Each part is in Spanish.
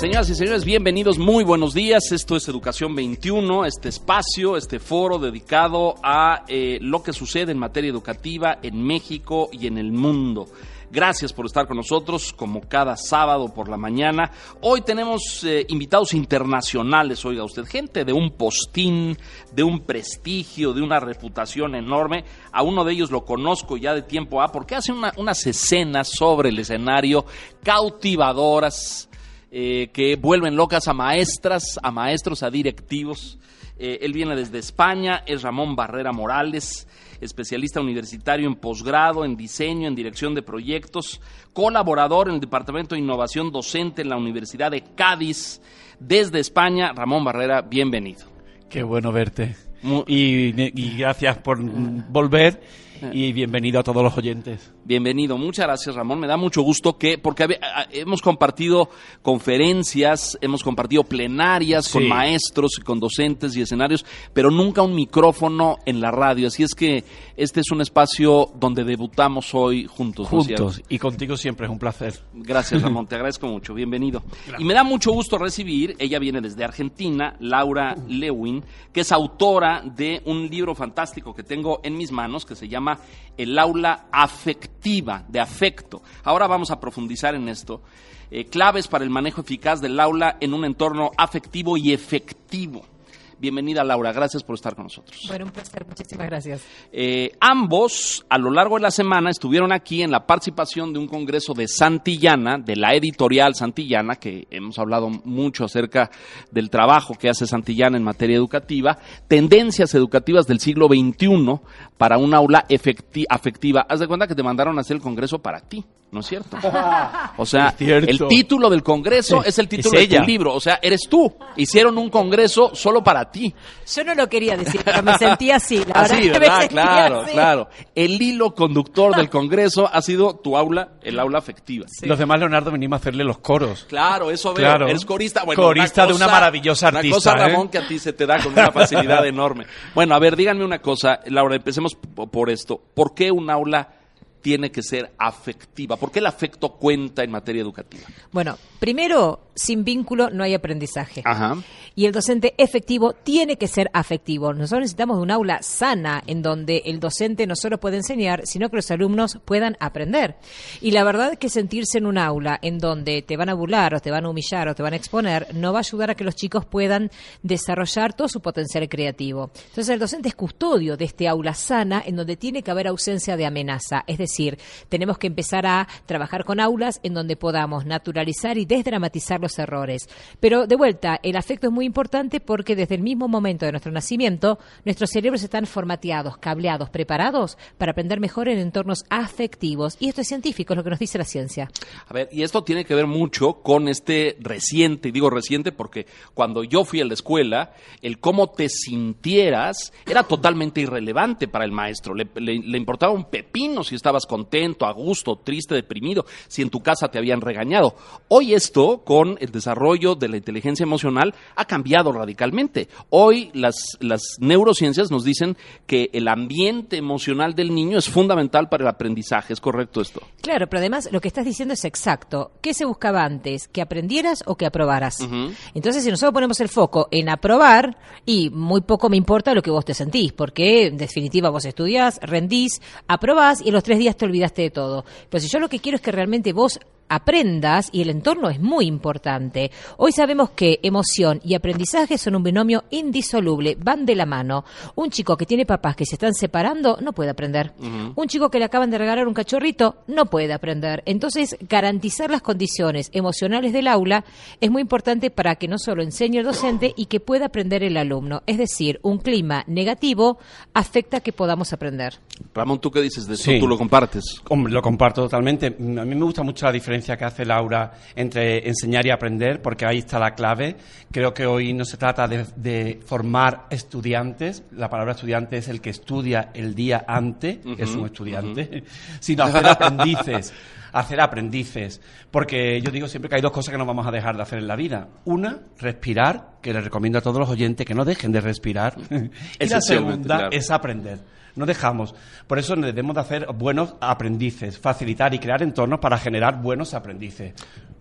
Señoras y señores, bienvenidos, muy buenos días. Esto es Educación 21, este espacio, este foro dedicado a eh, lo que sucede en materia educativa en México y en el mundo. Gracias por estar con nosotros, como cada sábado por la mañana. Hoy tenemos eh, invitados internacionales, oiga usted, gente de un postín, de un prestigio, de una reputación enorme. A uno de ellos lo conozco ya de tiempo A, porque hace una- unas escenas sobre el escenario cautivadoras eh, que vuelven locas a maestras, a maestros, a directivos. Eh, él viene desde España, es Ramón Barrera Morales, especialista universitario en posgrado, en diseño, en dirección de proyectos, colaborador en el Departamento de Innovación Docente en la Universidad de Cádiz. Desde España, Ramón Barrera, bienvenido. Qué bueno verte. Y gracias por volver y bienvenido a todos los oyentes. Bienvenido, muchas gracias Ramón. Me da mucho gusto que, porque habe- a- hemos compartido conferencias, hemos compartido plenarias con maestros y con docentes y escenarios, pero nunca un micrófono en la radio. Así es que este es un espacio donde debutamos hoy juntos. ¿no es cierto? Juntos. Y contigo siempre es un placer. Gracias, Ramón, te agradezco mucho. Bienvenido. Y me da mucho gusto recibir, ella viene desde Argentina, Laura Lewin, que es autora de un libro fantástico que tengo en mis manos que se llama El aula afectiva, de afecto. Ahora vamos a profundizar en esto. Eh, claves para el manejo eficaz del aula en un entorno afectivo y efectivo. Bienvenida, Laura. Gracias por estar con nosotros. Bueno, un placer, muchísimas gracias. Eh, ambos, a lo largo de la semana, estuvieron aquí en la participación de un congreso de Santillana, de la editorial Santillana, que hemos hablado mucho acerca del trabajo que hace Santillana en materia educativa, tendencias educativas del siglo XXI para un aula afectiva. Haz de cuenta que te mandaron a hacer el congreso para ti, ¿no es cierto? O sea, cierto. el título del congreso Sí, es el título es de tu libro, o sea, eres tú. Hicieron un congreso solo para ti. Yo no lo quería decir, pero me sentí así. La Así, verdad Claro, así. claro. El hilo conductor del Congreso ha sido tu aula, el aula afectiva. Los demás, Leonardo, venimos a hacerle los coros. Claro, eso veo. Claro. Eres corista. Bueno, Corista de una maravillosa Una artista, cosa, ¿eh? Ramón, que a ti se te da con una facilidad enorme. Bueno, a ver, díganme una cosa, Laura, empecemos por esto. ¿Por qué un aula tiene que ser afectiva? ¿Por qué el afecto cuenta en materia educativa? Bueno, primero, sin vínculo no hay aprendizaje. Ajá. Y el docente efectivo tiene que ser afectivo. Nosotros necesitamos de un aula sana en donde el docente no solo puede enseñar, sino que los alumnos puedan aprender. Y la verdad es que sentirse en un aula en donde te van a burlar o te van a humillar o te van a exponer no va a ayudar a que los chicos puedan desarrollar todo su potencial creativo. Entonces el docente es custodio de este aula sana en donde tiene que haber ausencia de amenaza. Es decir, tenemos que empezar a trabajar con aulas en donde podamos naturalizar y desdramatizar los errores. Pero de vuelta, el afecto es muy importante porque desde el mismo momento de nuestro nacimiento, nuestros cerebros están formateados, cableados, preparados para aprender mejor en entornos afectivos. Y esto es científico, es lo que nos dice la ciencia. A ver, y esto tiene que ver mucho con este reciente, y digo reciente porque cuando yo fui a la escuela, el cómo te sintieras era totalmente irrelevante para el maestro. Le, le- le importaba un pepino si estabas contento, a gusto, triste, deprimido, si en tu casa te habían regañado. Hoy esto, con el desarrollo de la inteligencia emocional, ha cambiado radicalmente. Hoy las, las neurociencias nos dicen que el ambiente emocional del niño es fundamental para el aprendizaje. ¿Es correcto esto? Claro, pero además lo que estás diciendo es exacto. ¿Qué se buscaba antes? ¿Que aprendieras o que aprobaras? Entonces, si nosotros ponemos el foco en aprobar, y muy poco me importa lo que vos te sentís, porque en definitiva vos estudiás, rendís, aprobás y en los tres días te olvidaste de todo. Pero si yo lo que quiero es que realmente vos aprendas y el entorno es muy importante. Hoy sabemos que emoción y aprendizaje son un binomio indisoluble, van de la mano. Un chico que tiene papás que se están separando no puede aprender. Un chico que le acaban de regalar un cachorrito no puede aprender. Entonces, garantizar las condiciones emocionales del aula es muy importante para que no solo enseñe el docente y que pueda aprender el alumno. Es decir, un clima negativo afecta que podamos aprender. Ramón, ¿tú qué dices de eso? Sí. ¿Tú lo compartes? Hombre, lo comparto totalmente. A mí me gusta mucho la diferencia diferencia que hace Laura entre enseñar y aprender, porque ahí está la clave. Creo que hoy no se trata de, de formar estudiantes, la palabra estudiante es el que estudia el día antes, es un estudiante, sino hacer aprendices hacer aprendices. Porque yo digo siempre que hay dos cosas que no vamos a dejar de hacer en la vida. Una, respirar, que les recomiendo a todos los oyentes que no dejen de respirar. y la segunda claro. es aprender. No dejamos. Por eso debemos de hacer buenos aprendices, facilitar y crear entornos para generar buenos aprendices.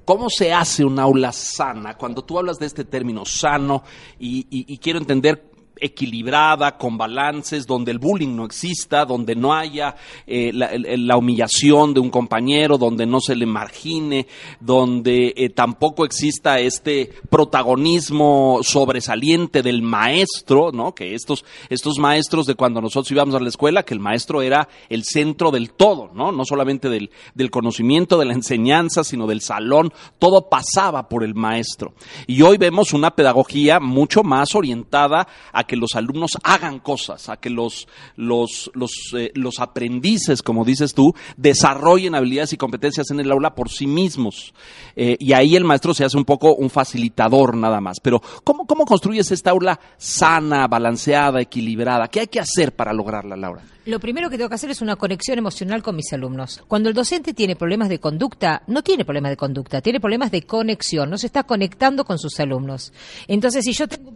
¿Cómo se hace un aula sana? Cuando tú hablas de este término sano y, quiero entender equilibrada, con balances, donde el bullying no exista, donde no haya eh, la, humillación de un compañero, donde no se le margine, donde eh, tampoco exista este protagonismo sobresaliente del maestro, ¿no? Que estos, estos maestros de cuando nosotros íbamos a la escuela, que el maestro era el centro del todo, ¿no? No solamente del, del conocimiento, de la enseñanza, sino del salón, todo pasaba por el maestro. Y hoy vemos una pedagogía mucho más orientada a que los alumnos hagan cosas, a que los, los, los, eh, los aprendices, como dices tú, desarrollen habilidades y competencias en el aula por sí mismos. Eh, y ahí el maestro se hace un poco un facilitador nada más. Pero, ¿cómo, cómo construyes esta aula sana, balanceada, equilibrada? ¿Qué hay que hacer para lograrla, Laura? Lo primero que tengo que hacer es una conexión emocional con mis alumnos. Cuando el docente tiene problemas de conducta, no tiene problemas de conducta, tiene problemas de conexión, no se está conectando con sus alumnos. Entonces, si yo tengo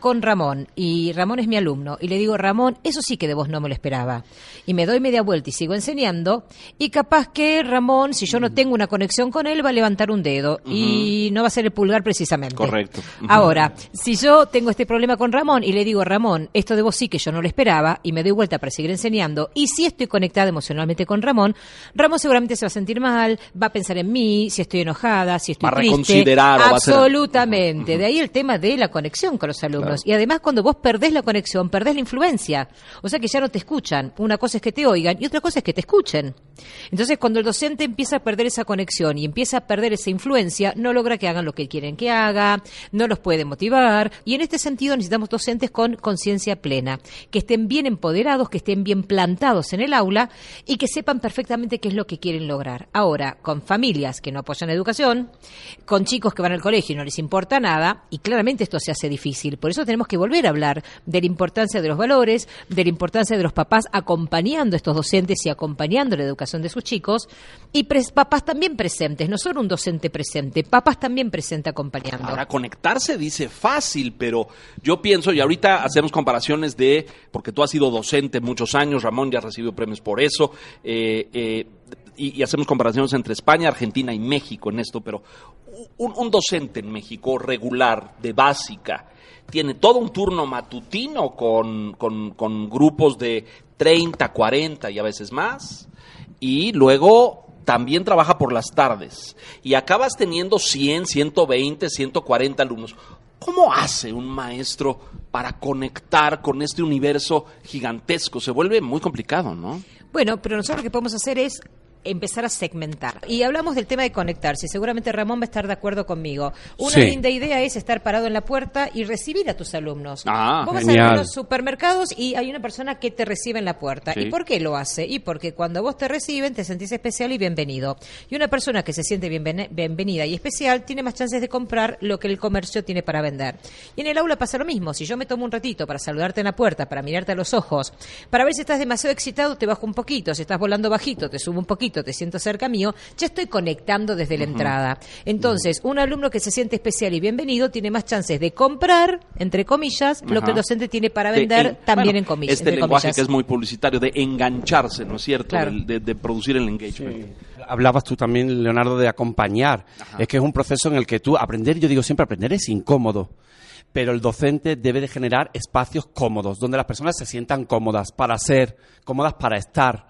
con Ramón y Ramón es mi alumno y le digo, Ramón, eso sí que de vos no me lo esperaba, y me doy media vuelta y sigo enseñando, y capaz que Ramón, si yo no tengo una conexión con él, va a levantar un dedo y no va a ser el pulgar precisamente. Correcto. Ahora, si yo tengo este problema con Ramón y le digo, Ramón, esto de vos sí que yo no lo esperaba, y me doy vuelta para seguir enseñando, y si estoy conectada emocionalmente con Ramón, Ramón seguramente se va a sentir mal, va a pensar en mí, si estoy enojada, si estoy Va a triste. reconsiderar va a hacer- Absolutamente. De ahí el tema de la conexión con los alumnos. Y además, cuando vos perdés la conexión, perdés la influencia. O sea que ya no te escuchan. Una cosa es que te oigan y otra cosa es que te escuchen. Entonces, cuando el docente empieza a perder esa conexión y empieza a perder esa influencia, no logra que hagan lo que quieren que haga, no los puede motivar. Y en este sentido necesitamos docentes con conciencia plena, que estén bien empoderados, que estén bien plantados en el aula y que sepan perfectamente qué es lo que quieren lograr. Ahora, con familias que no apoyan la educación, con chicos que van al colegio y no les importa nada, y claramente esto se hace difícil. Por eso tenemos que volver a hablar de la importancia de los valores, de la importancia de los papás acompañando a estos docentes y acompañando la educación de sus chicos, y papás también presentes, no solo un docente presente, papás también presente acompañando. Ahora, conectarse dice fácil, pero yo pienso, y ahorita hacemos comparaciones de, porque tú has sido docente muchos años, Ramón ya recibió premios por eso, eh, eh, y, hacemos comparaciones entre España, Argentina y México en esto, pero un docente en México regular, de básica, tiene todo un turno matutino con, con- grupos de 30, 40 y a veces más, y luego también trabaja por las tardes y acabas teniendo 100, 120, 140 alumnos. ¿Cómo hace un maestro para conectar con este universo gigantesco? Se vuelve muy complicado, ¿no? Bueno, pero nosotros lo que podemos hacer es empezar a segmentar. Y hablamos del tema de conectarse. Seguramente Ramón va a estar de acuerdo conmigo. Una Sí. linda idea es estar parado en la puerta y recibir a tus alumnos. Ah, Vos vas genial. a los supermercados y hay una persona que te recibe en la puerta. Sí. ¿Y por qué lo hace? Y porque cuando vos te reciben te sentís especial y bienvenido. Y una persona que se siente bienven- bienvenida y especial tiene más chances de comprar lo que el comercio tiene para vender. Y en el aula pasa lo mismo. Si yo me tomo un ratito para saludarte en la puerta, para mirarte a los ojos, para ver si estás demasiado excitado, te bajo un poquito. Si estás volando bajito, te subo un poquito, te siento cerca mío, ya estoy conectando desde la entrada. Entonces, un alumno que se siente especial y bienvenido tiene más chances de comprar, entre comillas, lo que el docente tiene para De vender en- también bueno, en comillas. Este lenguaje comillas. que es muy publicitario, de engancharse, ¿no es cierto? Claro. Del- De, de producir el engagement. Hablabas tú también, Leonardo, de acompañar. Es que es un proceso en el que tú aprender, yo digo siempre, aprender es incómodo. Pero el docente debe de generar espacios cómodos, donde las personas se sientan cómodas para ser, cómodas para estar.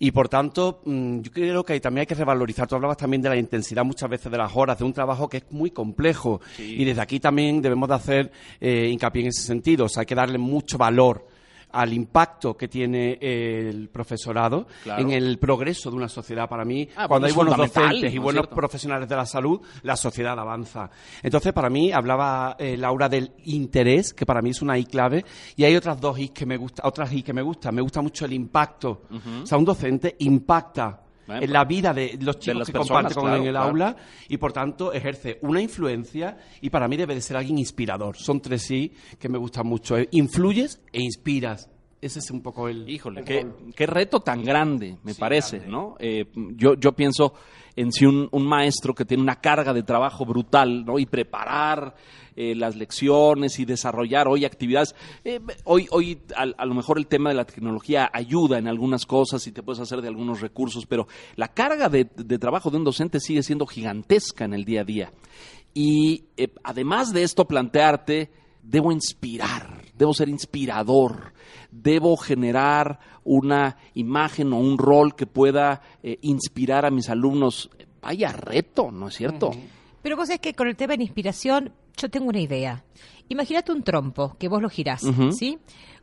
Y por tanto, mm, yo creo que también hay que revalorizar. Tú hablabas también de la intensidad muchas veces de las horas, de un trabajo que es muy complejo. Y desde aquí también debemos de hacer eh, hincapié en ese sentido. O sea, hay que darle mucho valor al impacto que tiene el profesorado Claro. en el progreso de una sociedad. Para mí, Ah, cuando hay buenos docentes y ¿no es buenos cierto? profesionales de la salud, la sociedad avanza. Entonces, para mí, hablaba eh, Laura del interés, que para mí es una I clave, y hay otras dos I que me gusta, otras I que me gustan. Me gusta mucho el impacto. O sea, un docente impacta en la vida de los chicos que personas, comparte con él claro, en el claro. aula y por tanto ejerce una influencia y para mí debe de ser alguien inspirador. Son tres sí que me gustan mucho. eh. Influyes e inspiras. Ese es un poco el. Híjole, el qué, qué reto tan grande, me Sí, parece, grande. ¿no? Eh, yo, yo pienso en si un, un maestro que tiene una carga de trabajo brutal, ¿no? Y preparar eh, las lecciones y desarrollar hoy actividades. eh, hoy, hoy a, a lo mejor el tema de la tecnología ayuda en algunas cosas y te puedes hacer de algunos recursos, pero la carga de, de trabajo de un docente sigue siendo gigantesca en el día a día. Y eh, además de esto, plantearte, debo inspirar, debo ser inspirador, debo generar una imagen o un rol que pueda eh, inspirar a mis alumnos. Vaya reto, ¿no es cierto? Pero vos sabés que con el tema de inspiración, yo tengo una idea. Imagínate un trompo, que vos lo girás. ¿sí?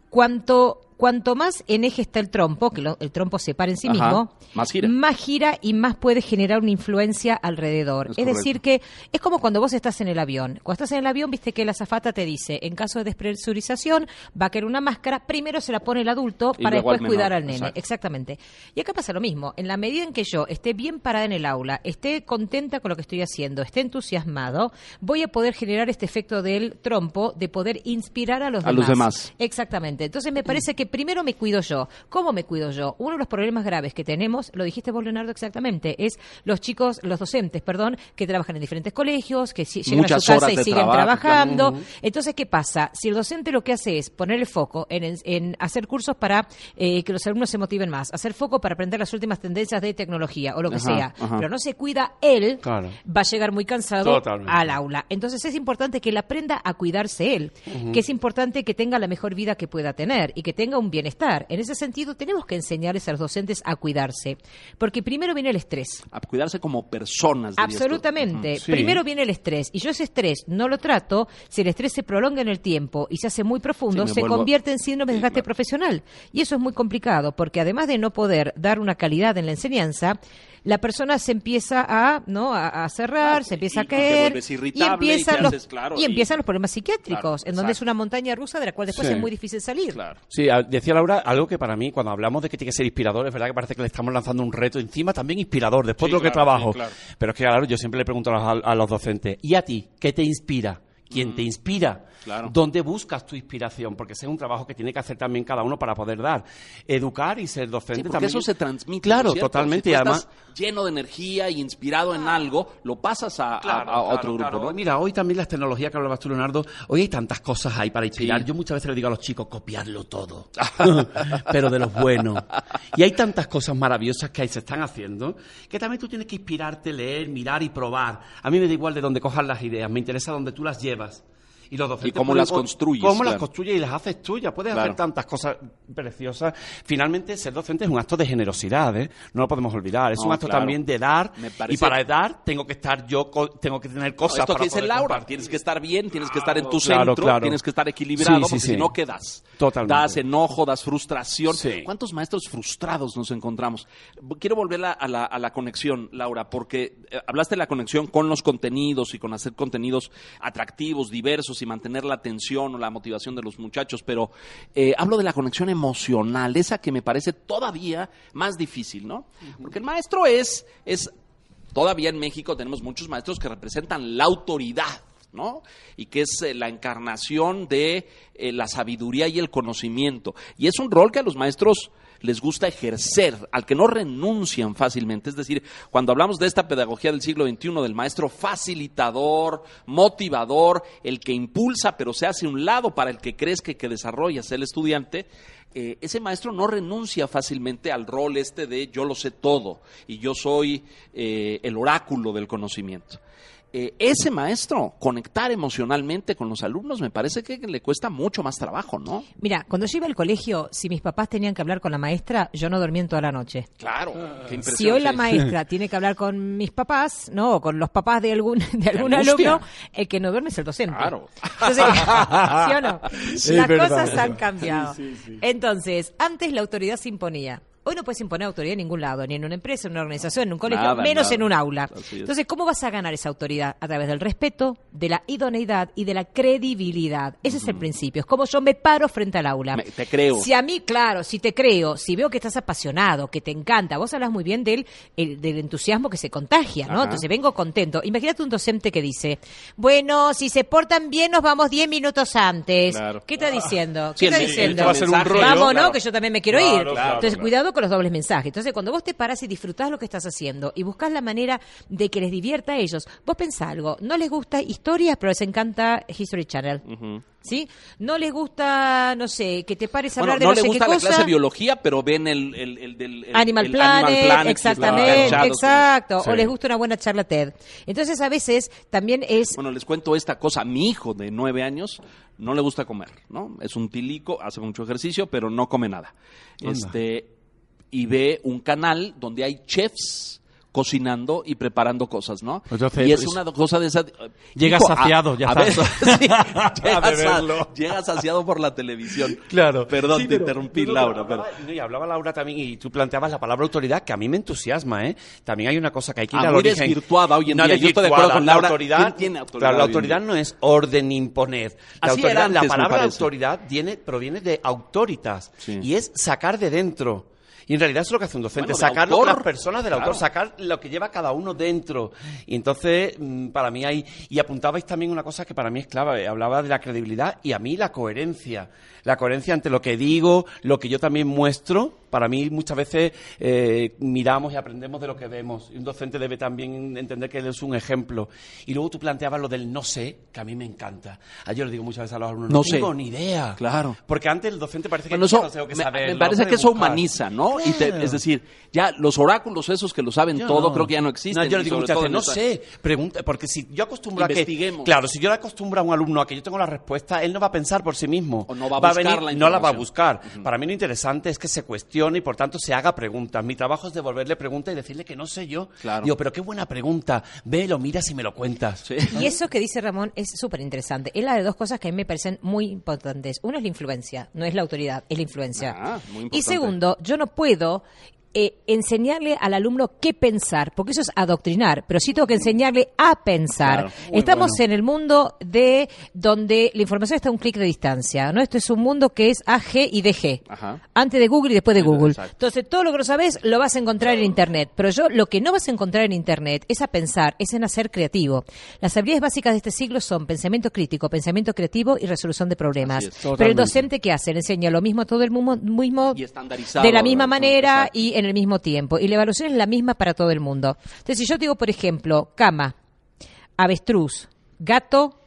Cuanto, cuanto más en eje está el trompo, que lo- el trompo se para en sí Ajá, mismo, más gira. más gira y más puede generar una influencia alrededor. Es Es, decir, que es como cuando vos estás en el avión. Cuando estás en el avión, viste que la azafata te dice, en caso de despresurización, va a querer una máscara, primero se la pone el adulto Y para después cuidar al nene. exacto. Exactamente. Y acá pasa lo mismo. En la medida en que yo esté bien parada en el aula, esté contenta con lo que estoy haciendo, esté entusiasmado, voy a poder generar este efecto del trompo de poder inspirar a los A demás. los demás. Exactamente. Entonces me parece que primero me cuido yo. ¿Cómo me cuido yo? Uno de los problemas graves que tenemos, lo dijiste vos, Leonardo, exactamente, es los chicos, los docentes, perdón, que trabajan en diferentes colegios, que si- llegan Muchas a su casa y siguen trabajo, trabajando. claro. Entonces, ¿qué pasa? Si el docente lo que hace es poner el foco en, en- en hacer cursos para eh, que los alumnos se motiven más, hacer foco para aprender las últimas tendencias de tecnología o lo que Ajá, sea, ajá. pero no se cuida él, Claro. va a llegar muy cansado Totalmente. al aula. Entonces es importante que él aprenda a cuidarse él, que es importante que tenga la mejor vida que pueda tener y que tenga un bienestar. En ese sentido, tenemos que enseñarles a los docentes a cuidarse, porque primero viene el estrés. A cuidarse como personas. Absolutamente. Sí. Primero viene el estrés y yo ese estrés no lo trato, si el estrés se prolonga en el tiempo y se hace muy profundo, Sí, se vuelvo- convierte en síndrome de Sí, desgaste claro. profesional. Y eso es muy complicado porque además de no poder dar una calidad en la enseñanza, la persona se empieza a, ¿no? a, a cerrar, se empieza y- a y caer vuelves irritable, empiezan y los, haces, claro, y y- empiezan los problemas psiquiátricos, Claro, en donde es una montaña rusa de la cual después Sí. es muy difícil salir. Claro. Sí, a- decía Laura algo que para mí, cuando hablamos de que tiene que ser inspirador, es verdad que parece que le estamos lanzando un reto encima, también inspirador, después Sí, de lo que trabajo. sí, claro. Pero es que, claro, yo siempre le pregunto a los, a los docentes, ¿y a ti? ¿Qué te inspira? ¿Quién te inspira? Claro. ¿Dónde buscas tu inspiración? Porque ese es un trabajo que tiene que hacer también cada uno para poder dar. Educar y ser docente Sí, porque también. eso se transmite. Claro, totalmente. Si y tú además, estás lleno de energía y inspirado en algo, lo pasas a, a- Claro, a otro claro, grupo, claro. ¿no? Mira, hoy también las tecnologías que hablabas tú, Leonardo, hoy hay tantas cosas ahí para inspirar. Sí. Yo muchas veces le digo a los chicos, copiarlo todo, pero de los buenos. Y hay tantas cosas maravillosas que ahí se están haciendo, que también tú tienes que inspirarte, leer, mirar y probar. A mí me da igual de dónde cojas las ideas, me interesa dónde tú las llevas. Chivas. Y, los docentes Y cómo pueden las co- construyes, Cómo las construyes y las haces tuyas. Puedes Claro. hacer tantas cosas preciosas. Finalmente, ser docente es un acto de generosidad, ¿eh? No lo podemos olvidar. Es No, un acto claro. también de dar. Y para dar, tengo que estar yo, tengo que tener cosas Esto para que dice Laura, compartir. tienes que estar bien, tienes que estar en tu centro, tienes que estar equilibrado, Sí, sí, porque sí. si no quedas. Totalmente. Das enojo, das frustración. ¿Cuántos maestros frustrados nos encontramos? Quiero volver a, a la, a la conexión, Laura, porque eh, hablaste de la conexión con los contenidos y con hacer contenidos atractivos, diversos y mantener la atención o la motivación de los muchachos, pero eh, hablo de la conexión emocional, esa que me parece todavía más difícil, ¿no? Porque el maestro es, es todavía en México tenemos muchos maestros que representan la autoridad, ¿no? Y que es eh, la encarnación de eh, la sabiduría y el conocimiento. Y es un rol que a los maestros les gusta ejercer, al que no renuncian fácilmente. Es decir, cuando hablamos de esta pedagogía del siglo XXI, del maestro facilitador, motivador, el que impulsa pero se hace un lado para el que crezca que desarrollas el estudiante, eh, ese maestro no renuncia fácilmente al rol este de yo lo sé todo y yo soy eh, el oráculo del conocimiento. Eh, ese maestro, conectar emocionalmente con los alumnos, me parece que le cuesta mucho más trabajo, ¿no? Mira, cuando yo iba al colegio, si mis papás tenían que hablar con la maestra, yo no dormía en toda la noche. Claro, qué impresión. Si hoy la maestra tiene que hablar con mis papás, ¿no? O con los papás de algún, de algún alumno, el que no duerme es el docente. Claro. Entonces, ¿sí o no? Las verdad. cosas han cambiado. Entonces, antes la autoridad se imponía. Hoy no puedes imponer autoridad en ningún lado, ni en una empresa, en una organización, en un colegio, Nada, menos nada. en un aula. Entonces, ¿cómo vas a ganar esa autoridad? A través del respeto, de la idoneidad y de la credibilidad. Ese es el principio. Es como yo me paro frente al aula. Me- te creo. Si a mí, claro, si te creo, si veo que estás apasionado, que te encanta, vos hablas muy bien del, el- del entusiasmo que se contagia, ¿no? Ajá. Entonces vengo contento. Imagínate un docente que dice, bueno, si se portan bien nos vamos 10 minutos antes. Claro. ¿Qué está diciendo? Sí, ¿Qué está el- el- diciendo? el va a ser un rollo, Vamos, claro. ¿no? Que yo también me quiero Claro, ir. claro, Entonces, claro. cuidado con los dobles mensajes. Entonces, cuando vos te parás y disfrutás lo que estás haciendo y buscás la manera de que les divierta a ellos, vos pensá algo, no les gusta historias, pero les encanta History Channel. ¿Sí? No les gusta, no sé, que te pares a Bueno, hablar de no no, le sé gusta qué la cosa. clase de biología, pero ven el, el, el del el- Animal el Planet, Animal Planet, exactamente, exacto. Sí. O les gusta una buena charla TED. Entonces, a veces también es Bueno, les cuento esta cosa. Mi hijo de nueve años no le gusta comer, ¿no? Es un tilico, hace mucho ejercicio, pero no come nada. Este y ve un canal donde hay chefs cocinando y preparando cosas, ¿no? Entonces, y es pues, una cosa de esa... Llega Hijo, a- saciado, ya a está. ver, sí, llega, A beberlo. sa- llega saciado por la televisión. Claro. Perdón, Sí, te pero- interrumpí, no, no, Laura. pero- no, y hablaba Laura también, y tú planteabas la palabra autoridad, que a mí me entusiasma, ¿eh? También hay una cosa que hay que ir origen. desvirtuada hoy en No día. Yo estoy de acuerdo desvirtuada. con La Laura. autoridad, ¿Quién tiene autoridad Claro, la autoridad no es orden imponer. La, Así era autoridad, la antes, palabra autoridad viene, proviene de autoritas, Sí. y es sacar de dentro. Y en realidad eso es lo que hace un docente, Bueno, sacar autor. las personas del Claro. autor, sacar lo que lleva cada uno dentro. Y entonces, mm, para mí hay... Y apuntabais también una cosa que para mí es clave, hablaba de la credibilidad y a mí la coherencia. La coherencia ante lo que digo, lo que yo también muestro. Para mí muchas veces eh, miramos y aprendemos de lo que vemos. Y un docente debe también entender que él es un ejemplo. Y luego tú planteabas lo del no sé, que a mí me encanta. Ah, Yo le digo muchas veces a los alumnos, no, No sé. tengo ni idea. Claro. Porque antes el docente parece que Bueno, yo eso no tengo que me, saber, me parece que eso buscar. humaniza, ¿no? Y te- es decir, ya los oráculos esos que lo saben Yo todo, no. creo que ya no existen. No, yo le digo muchas veces, no sé, pregunta, porque si yo acostumbro a que... Claro, si yo le acostumbro a un alumno a que yo tengo la respuesta, él no va a pensar por sí mismo. O no va a buscar venir- la No la va a buscar. Para mí lo interesante es que se cuestione y por tanto se haga preguntas. Mi trabajo es devolverle preguntas y decirle que no sé yo. Claro. Digo, pero qué buena pregunta. Ve, lo miras y me lo cuentas. Sí. Y eso que dice Ramón es súper interesante. Es la de dos cosas que a mí me parecen muy importantes. Uno es la influencia, no es la autoridad, es la influencia. Ah, muy importante. y segundo, yo no puedo eh, enseñarle al alumno qué pensar, porque eso es adoctrinar, pero sí tengo que enseñarle a pensar. Claro, Estamos bueno. en el mundo de donde la información está a un clic de distancia, ¿no? Esto es un mundo que es AG y DG. Ajá. Antes de Google y después de Google. Exacto. Entonces, todo lo que no sabes lo vas a encontrar en Internet. Pero yo lo que no vas a encontrar en Internet es a pensar, es en hacer creativo. Las habilidades básicas de este siglo son pensamiento crítico, pensamiento creativo y resolución de problemas. Es, Pero el docente, ¿qué hace? Le enseña lo mismo a todo el mundo, mismo de la misma manera Exacto. y en el mismo tiempo. Y la evaluación es la misma para todo el mundo. Entonces, si yo digo, por ejemplo, cama, avestruz, gato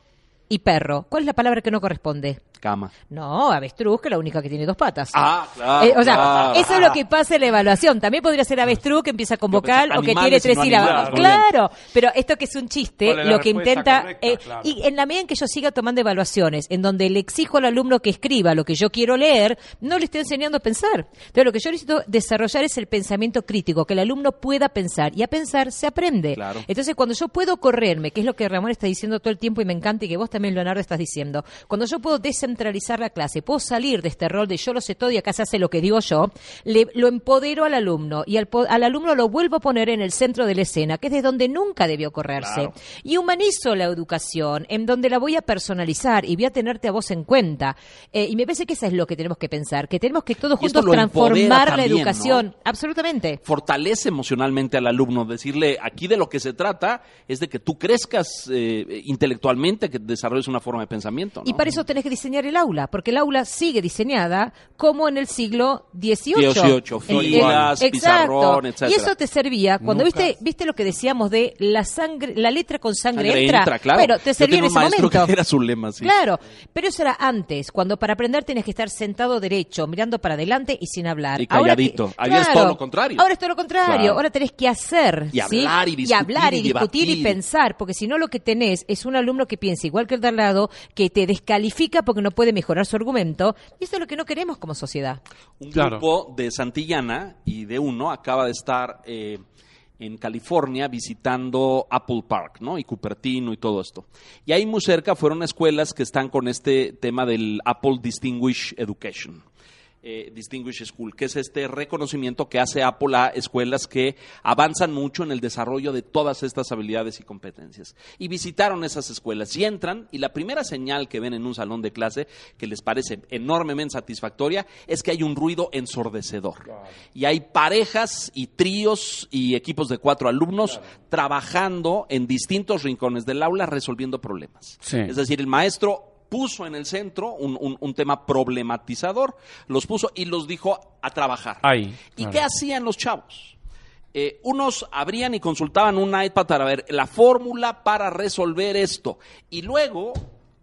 y perro, ¿cuál es la palabra que no corresponde? Cama. No, avestruz, que es la única que tiene dos patas. Ah, claro, Eh, o sea, claro. eso es lo que pasa en la evaluación. También podría ser avestruz que empieza con vocal o que tiene tres sílabas. Claro, pero esto que es un chiste, ¿Cuál es la lo que intenta. correcta? eh, Claro. Y en la medida en que yo siga tomando evaluaciones, en donde le exijo al alumno que escriba lo que yo quiero leer, no le estoy enseñando a pensar. Entonces, lo que yo necesito desarrollar es el pensamiento crítico, que el alumno pueda pensar. Y a pensar se aprende. Claro. Entonces, cuando yo puedo correrme, que es lo que Ramón está diciendo todo el tiempo y me encanta y que vos también, Leonardo, estás diciendo, cuando yo puedo descentralizar la clase, puedo salir de este rol de yo lo sé todo y acá se hace lo que digo yo, le, lo empodero al alumno y al, al alumno lo vuelvo a poner en el centro de la escena, que es de donde nunca debió correrse. Y humanizo la educación, en donde la voy a personalizar y voy a tenerte a vos en cuenta. Eh, y me parece que eso es lo que tenemos que pensar, que tenemos que todos juntos transformar la educación. Absolutamente. fortalece emocionalmente al alumno, decirle aquí de lo que se trata es de que tú crezcas eh, intelectualmente, que desarrolles una forma de pensamiento. ¿no? Y para eso tenés que diseñar el aula, porque el aula sigue diseñada como en el siglo XVIII. XVIII, filas, pizarrón, etcétera. Y eso te servía cuando Nunca. viste viste lo que decíamos de la sangre, la letra con sangre, Sangre entra. entra, claro. Bueno, te servía en ese momento. que era su lema, sí. Claro, pero eso era antes, cuando para aprender tenías que estar sentado derecho, mirando para adelante y sin hablar. Y Ahora calladito. Ahora es todo lo contrario. Ahora es todo lo contrario. Claro. Ahora tenés que hacer. Y ¿sí? hablar y discutir hablar y y discutir y pensar, porque si no lo que tenés es un alumno que piensa igual que el de al lado, que te descalifica porque no puede mejorar su argumento, y eso es lo que no queremos como sociedad. Un Claro. grupo de Santillana y de uno acaba de estar eh, en California visitando Apple Park, ¿no? Y Cupertino y todo esto. Y ahí muy cerca fueron escuelas que están con este tema del Apple Distinguished Education. Eh, Distinguished School, que es este reconocimiento que hace Apple a escuelas que avanzan mucho en el desarrollo de todas estas habilidades y competencias. Y visitaron esas escuelas y entran y la primera señal que ven en un salón de clase que les parece enormemente satisfactoria es que hay un ruido ensordecedor. Y hay parejas y tríos y equipos de cuatro alumnos trabajando en distintos rincones del aula resolviendo problemas. Sí. Es decir, el maestro puso en el centro un, un- un tema problematizador, los puso y los dijo a trabajar. Ahí, ¿Y claro. qué hacían los chavos? Eh, unos abrían y consultaban un iPad para ver la fórmula para resolver esto. Y luego,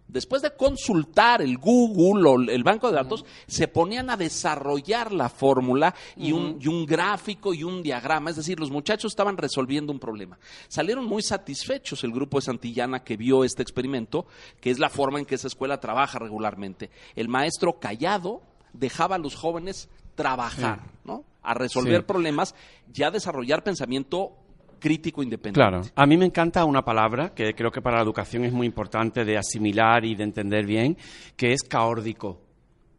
después de consultar el Google o el banco de datos, se ponían a desarrollar la fórmula y, un, y un gráfico y un diagrama. Es decir, los muchachos estaban resolviendo un problema. Salieron muy satisfechos el grupo de Santillana que vio este experimento, que es la forma en que esa escuela trabaja regularmente. El maestro callado dejaba a los jóvenes trabajar, ¿no? A resolver Sí. problemas y a desarrollar pensamiento crítico independiente. Claro. A mí me encanta una palabra que creo que para la educación es muy importante de asimilar y de entender bien, que es caórdico.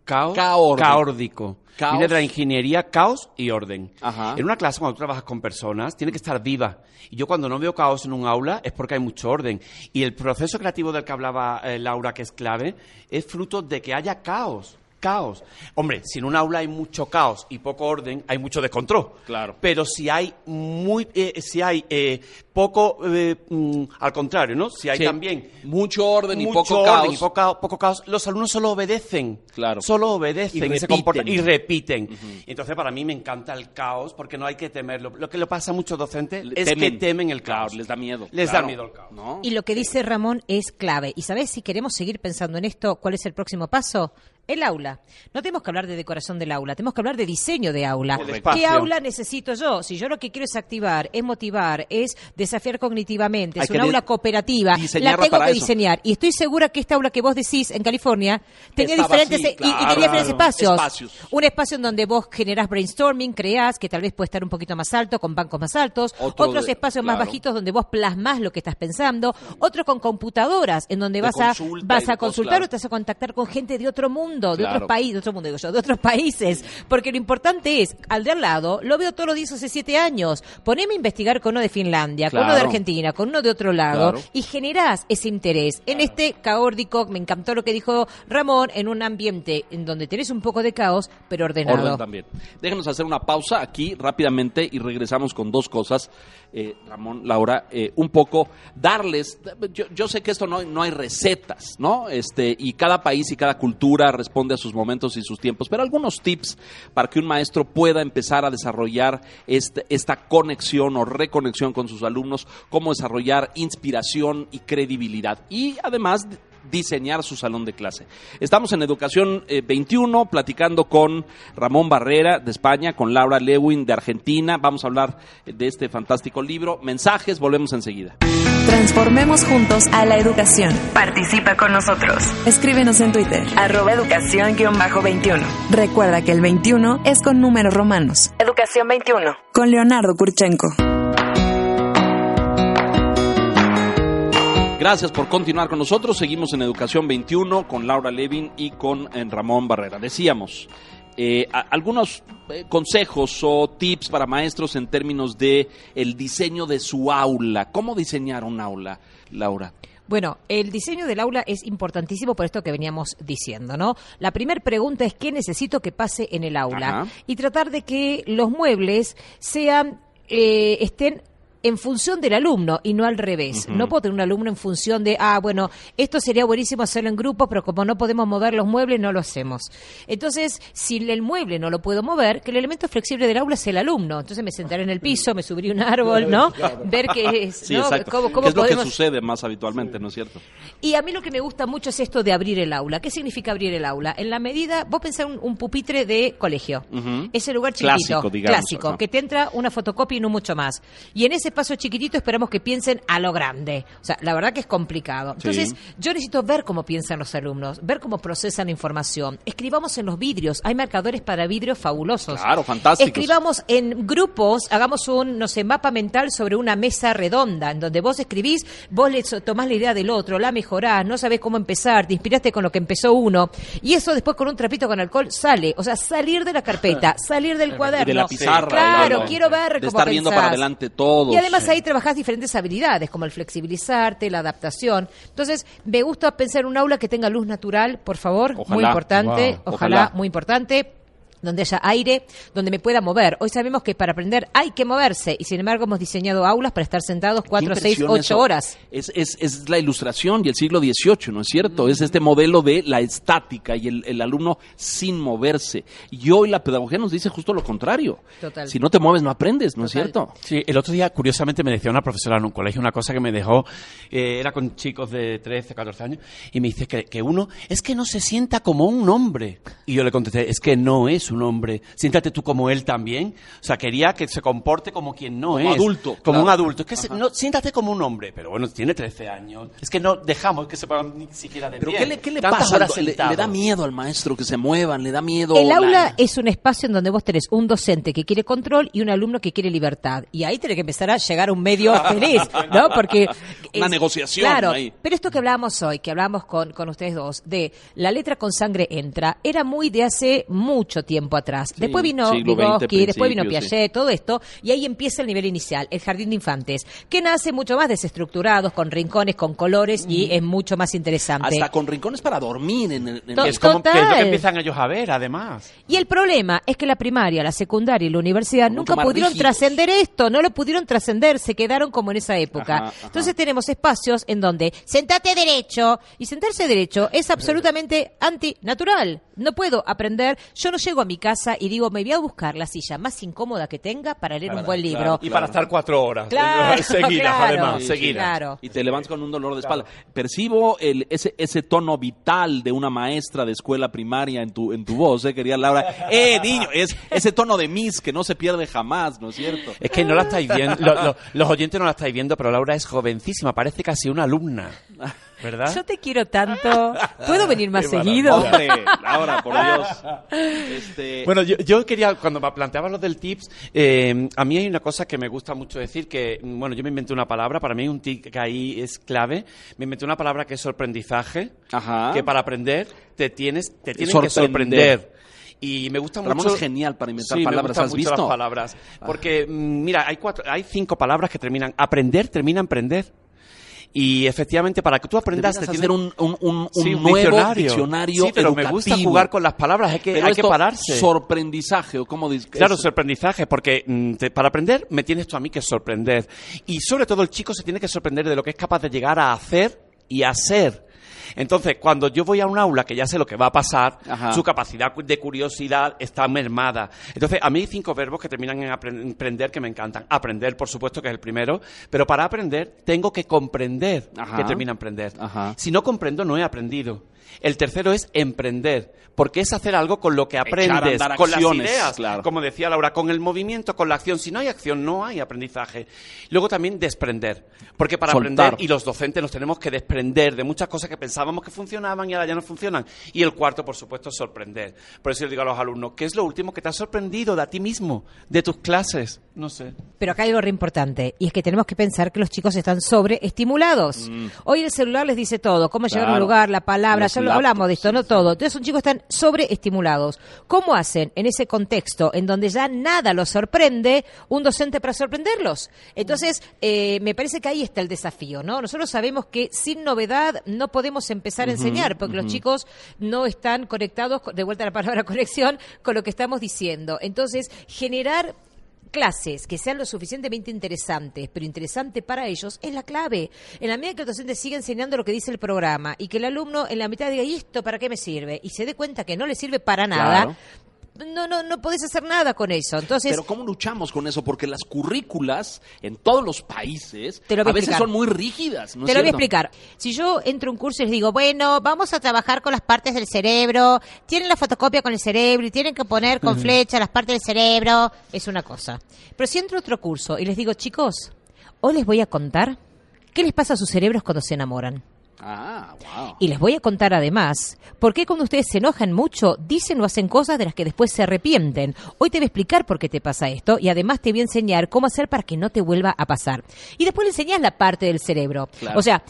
Caos, Caórdico. caórdico. Caos. Viene de la ingeniería caos y orden. Ajá. En una clase, cuando tú trabajas con personas, tiene que estar viva. Y yo cuando no veo caos en un aula es porque hay mucho orden. Y el proceso creativo del que hablaba eh, Laura, que es clave, es fruto de que haya caos. Caos. Hombre, si en un aula hay mucho caos y poco orden, hay mucho descontrol. Claro. Pero si hay muy, eh, si hay eh, poco, eh, mm, al contrario, ¿no? Si hay Sí. también Mucho orden y mucho poco orden caos. y poco, poco caos, los alumnos solo obedecen. Claro. Solo obedecen Y se comportan- y repiten. Y Entonces, para mí me encanta el caos porque no hay que temerlo. Lo que le pasa a muchos docentes Le es temen. que temen el Claro, caos. les da miedo. Les claro. da miedo el caos. ¿No? Y lo que dice Ramón es clave. ¿Y sabes si queremos seguir pensando en esto, cuál es el próximo paso? El aula. No tenemos que hablar de decoración del aula, tenemos que hablar de diseño de aula. ¿Qué aula necesito yo? Si yo lo que quiero es activar, es motivar, es desafiar cognitivamente, Hay es que un aula cooperativa, la tengo que eso. diseñar. Y estoy segura que esta aula que vos decís en California tenía Estaba diferentes, así, y- y, tenía diferentes espacios. Espacios. Un espacio en donde vos generás brainstorming, creás, que tal vez puede estar un poquito más alto, con bancos más altos, Otro otros de- espacios más bajitos donde vos plasmás lo que estás pensando, otro con computadoras, en donde De vas a, vas a consultar claro. o te vas a contactar con gente de otro mundo, de Claro. otros países, de otro mundo, digo yo, de otros países. Porque lo importante es, al de al lado, lo veo todos los días hace siete años. Poneme a investigar con uno de Finlandia, con uno de. Argentina, con uno de otro lado, Claro. y generás ese interés. En este caórdico, me encantó lo que dijo Ramón, en un ambiente en donde tenés un poco de caos, pero ordenado. Orden también. Déjenos hacer una pausa aquí rápidamente y regresamos con dos cosas, eh, Ramón, Laura, eh, un poco darles, yo, yo sé que esto no, no hay recetas, ¿no? Este, y cada país y cada cultura responde a sus momentos y sus tiempos, pero algunos tips para que un maestro pueda empezar a desarrollar este- esta conexión o reconexión con sus alumnos, cómo desarrollar inspiración y credibilidad. Y además diseñar su salón de clase. Estamos en Educación eh, 21 platicando con Ramón Barrera de España, con Laura Lewin de Argentina. Vamos a hablar de este fantástico libro. Mensajes, volvemos enseguida. Transformemos juntos a la educación. Participa con nosotros. Escríbenos en Twitter. Arroba educación-21. Recuerda que el 21 es con números romanos. Educación 21. Con Leonardo Kurchenko. Gracias por continuar con nosotros. Seguimos en Educación 21 con Laura Levin y con eh, Ramón Barrera. Decíamos, eh, a- algunos eh, consejos o tips para maestros en términos de el diseño de su aula. ¿Cómo diseñar un aula, Laura? Bueno, el diseño del aula es importantísimo por esto que veníamos diciendo, ¿no? La primera pregunta es qué necesito que pase en el aula Ajá. y tratar de que los muebles sean eh, estén en función del alumno y no al revés. No puedo tener un alumno en función de, ah, bueno, esto sería buenísimo hacerlo en grupo, pero como no podemos mover los muebles, no lo hacemos. Entonces, si el mueble no lo puedo mover, que el elemento flexible del aula es el alumno. Entonces me sentaré en el piso, me subiré un árbol, ¿no? Ver qué es, Sí, ¿no? exacto. ¿Cómo, cómo ¿Qué es lo podemos- que sucede más habitualmente, no es cierto? y a mí lo que me gusta mucho es esto de abrir el aula. ¿Qué significa abrir el aula? En la medida, vos pensás un, un pupitre de colegio. Ujú. Ese lugar chiquitito, Clásico, digamos, clásico, que te entra una fotocopia y no mucho más. Y en ese espacio chiquitito esperamos que piensen a lo grande. O sea, la verdad que es complicado. Entonces, Sí. yo necesito ver cómo piensan los alumnos, ver cómo procesan la información. Escribamos en los vidrios. Hay marcadores para vidrios fabulosos. Claro, fantásticos. Escribamos en grupos, hagamos un, no sé, mapa mental sobre una mesa redonda, en donde vos escribís, vos le tomás la idea del otro, la mejorás, no sabés cómo empezar, te inspiraste con lo que empezó uno, y eso después con un trapito con alcohol sale. O sea, salir de la carpeta, salir del cuaderno. de la pizarra. Claro, quiero ver De cómo estar viendo pensás. para adelante todo. Y además ahí trabajás diferentes habilidades, como el flexibilizarte, la adaptación. Entonces, me gusta pensar en un aula que tenga luz natural, por favor, muy Ojalá. importante, Wow. ojalá, Ojalá. muy importante donde haya aire, donde me pueda mover. Hoy sabemos que para aprender hay que moverse y sin embargo hemos diseñado aulas para estar sentados cuatro, seis, ocho eso. horas. Es, es, es la ilustración y el siglo XVIII, ¿no es cierto? Es este modelo de la estática y el, el alumno sin moverse. Y hoy la pedagogía nos dice justo lo contrario. Total. Si no te mueves, no aprendes, ¿no es cierto? Sí, el otro día, curiosamente, me decía una profesora en un colegio una cosa que me dejó, eh, era con chicos de 13, 14 años, y me dice que, que uno es que no se sienta como un hombre. Y yo le contesté, es que no es un hombre, siéntate tú como él también. O sea, quería que se comporte como quien no Como es. adulto, Como claro. un adulto. Es que se- no, siéntate como un hombre. Pero bueno, tiene 13 años. Es que no dejamos que se pongan ni siquiera de Pero pie. ¿qué le, qué le pasa? Le, le da miedo al maestro que se muevan, le da miedo. El la- aula es un espacio en donde vos tenés un docente que quiere control y un alumno que quiere libertad. Y ahí tenés que empezar a llegar a un medio feliz, ¿no? Porque... Una negociación Claro, ahí. pero esto que hablábamos hoy, que hablábamos con, con ustedes dos, de la letra con sangre entra, era muy de hace mucho tiempo atrás. después vino Vygotsky, después vino sí. Piaget, todo esto, y ahí empieza el nivel inicial, el jardín de infantes, que nace mucho más desestructurados, con rincones, con colores, y es mucho más interesante. Hasta con rincones para dormir en el. en Es como que es lo que empiezan ellos a ver, además. Y el problema es que la primaria, la secundaria y la universidad Mucho nunca pudieron trascender esto, no lo pudieron trascender, se quedaron como en esa época. Ajá, ajá. Entonces tenemos espacios en donde sentate derecho y sentarse derecho es absolutamente antinatural. No puedo aprender, yo no llego a mi casa y digo, me voy a buscar la silla más incómoda que tenga para leer un buen libro. Y para estar cuatro horas. Claro, seguidas, claro. además. Sí, seguidas. claro. Y te levantas con un dolor de espalda. Percibo el, ese, ese tono vital de una maestra de escuela primaria en tu, en tu voz, ¿eh, querida Laura? ¡Eh, niño! Es ese tono de Miss que no se pierde jamás, ¿no es cierto? Es que no la estáis viendo, lo- lo- los oyentes no la estáis viendo, pero Laura es jovencísima, parece casi una alumna, ¿verdad? Yo te quiero tanto. ¿Puedo venir más seguido? Hombre, Laura, por Dios. Este, Bueno, yo, yo quería, cuando me planteabas lo del tips, eh, a mí hay una cosa que me gusta mucho decir, que, bueno, yo me inventé una palabra, para mí hay un tip que ahí es clave, me inventé una palabra que es sorprendizaje, Ajá. que para aprender te tienes, te tienen que Sorprender. sorprender. Y me gusta Ramón mucho. es genial para inventar Sí, palabras, Me ¿has mucho visto? las palabras. Porque, mm, mira, hay cuatro, hay cinco palabras que terminan. Aprender termina en prender. Y efectivamente, para que tú aprendas, te hacer tienes- un, un, un, un Sí, nuevo diccionario Sí, pero me gusta educativo. jugar con las palabras. Es que Pero hay que esto, pararse. Sorprendizaje, o como dices. Claro, sorprendizaje, porque mm, te- para aprender me tienes tú a mí que sorprender. Y sobre todo el chico se tiene que sorprender de lo que es capaz de llegar a hacer y a ser. Entonces, cuando yo voy a un aula que ya sé lo que va a pasar, Ajá. su capacidad de curiosidad está mermada. Entonces, a mí hay cinco verbos que terminan en apren- en aprender que me encantan. Aprender, por supuesto, que es el primero, pero para aprender tengo que comprender Ajá. que termina en aprender. Ajá. Si no comprendo, no he aprendido. El tercero es emprender, porque es hacer algo con lo que Echar a aprendes, con las ideas, claro. como decía Laura, con el movimiento, con la acción. Si no hay acción, no hay aprendizaje. Luego también desprender, porque para Soltar. aprender, y los docentes nos tenemos que desprender de muchas cosas que pensábamos que funcionaban y ahora ya no funcionan. Y el cuarto, por supuesto, es sorprender. Por eso yo digo a los alumnos, ¿qué es lo último que te ha sorprendido de a ti mismo, de tus clases? No sé. Pero acá hay algo re importante, y es que tenemos que pensar que los chicos están sobreestimulados. Hoy el celular les dice todo, cómo llegar a un Mm. Lugar, la palabra, ya lo hablamos de esto, no todo. Entonces, un chicos están sobreestimulados. ¿Cómo hacen en ese contexto en donde ya nada los sorprende un docente para sorprenderlos? Entonces, eh, me parece que ahí está el desafío, ¿no? Nosotros sabemos que sin novedad no podemos empezar a enseñar, porque los chicos no están conectados, de vuelta a la palabra conexión, con lo que estamos diciendo. Entonces, generar clases que sean lo suficientemente interesantes, pero interesante para ellos, es la clave. En la medida que el docente siga enseñando lo que dice el programa y que el alumno en la mitad diga, ¿y esto para qué me sirve? Y se dé cuenta que no le sirve para nada, no, no, no podés hacer nada con eso. Entonces, Pero ¿cómo luchamos con eso? Porque las currículas en todos los países Te lo voy a a veces son muy rígidas. ¿no Te es lo voy a explicar. Si yo entro a un curso y les digo, bueno, vamos a trabajar con las partes del cerebro, tienen la fotocopia con el cerebro y tienen que poner con flecha las partes del cerebro, es una cosa. Pero si entro a otro curso y les digo, chicos, Hoy les voy a contar qué les pasa a sus cerebros cuando se enamoran. Ah, wow. Y les voy a contar además por qué cuando ustedes se enojan mucho, dicen o hacen cosas de las que después se arrepienten. Hoy te voy a explicar por qué te pasa esto y además te voy a enseñar cómo hacer para que no te vuelva a pasar. Y después le enseñas la parte del cerebro. Claro. O sea,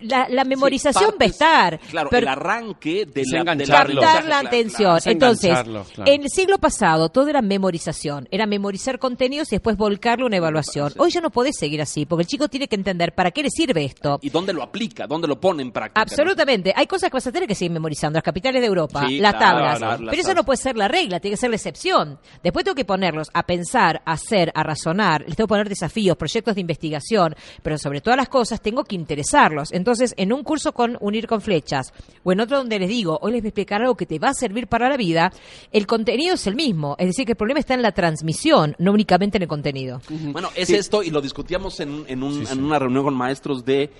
la, la memorización Sí, va a estar. Claro, pero- el arranque de la, de la engancharlo. captar la atención. Es Entonces, claro. en el siglo pasado todo era memorización, era memorizar contenidos y después volcarle una evaluación. Hoy ya no podés seguir así, porque el chico tiene que entender para qué le sirve esto. ¿Y dónde lo aplica? ¿Dónde lo pone en práctica? no? Absolutamente. Hay cosas que vas a tener que seguir memorizando. Las capitales de Europa, Sí, las claro, tablas. claro, las Pero eso tablas. no puede ser la regla, tiene que ser la excepción. Después tengo que ponerlos a pensar, a hacer, a razonar. Les tengo que poner desafíos, proyectos de investigación. Pero sobre todas las cosas tengo que interesarlos. Entonces, en un curso con Unir con Flechas o en otro donde les digo, hoy les voy a explicar algo que te va a servir para la vida, el contenido es el mismo. Es decir, que el problema está en la transmisión, no únicamente en el contenido. Bueno, es esto y lo discutíamos en, un- en un- en una reunión con maestros de, eh,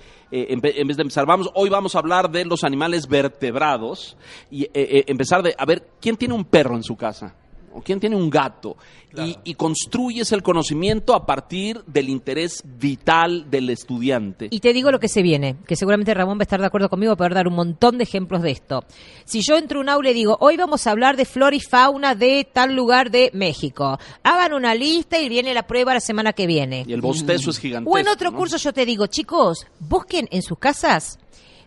en, en vez de empezar, vamos, hoy vamos a hablar de los animales vertebrados y eh, eh, empezar de, a ver, ¿quién tiene un perro en su casa? ¿O quién tiene un gato? Y, y construyes el conocimiento a partir del interés vital del estudiante. Y te digo lo que se viene, que seguramente Ramón va a estar de acuerdo conmigo, va a poder dar un montón de ejemplos de esto. Si yo entro a un aula y digo, hoy vamos a hablar de flora y fauna de tal lugar de México, hagan una lista y viene la prueba la semana que viene. Y el bostezo es gigantesco. O en otro ¿no? curso yo te digo, chicos, busquen en sus casas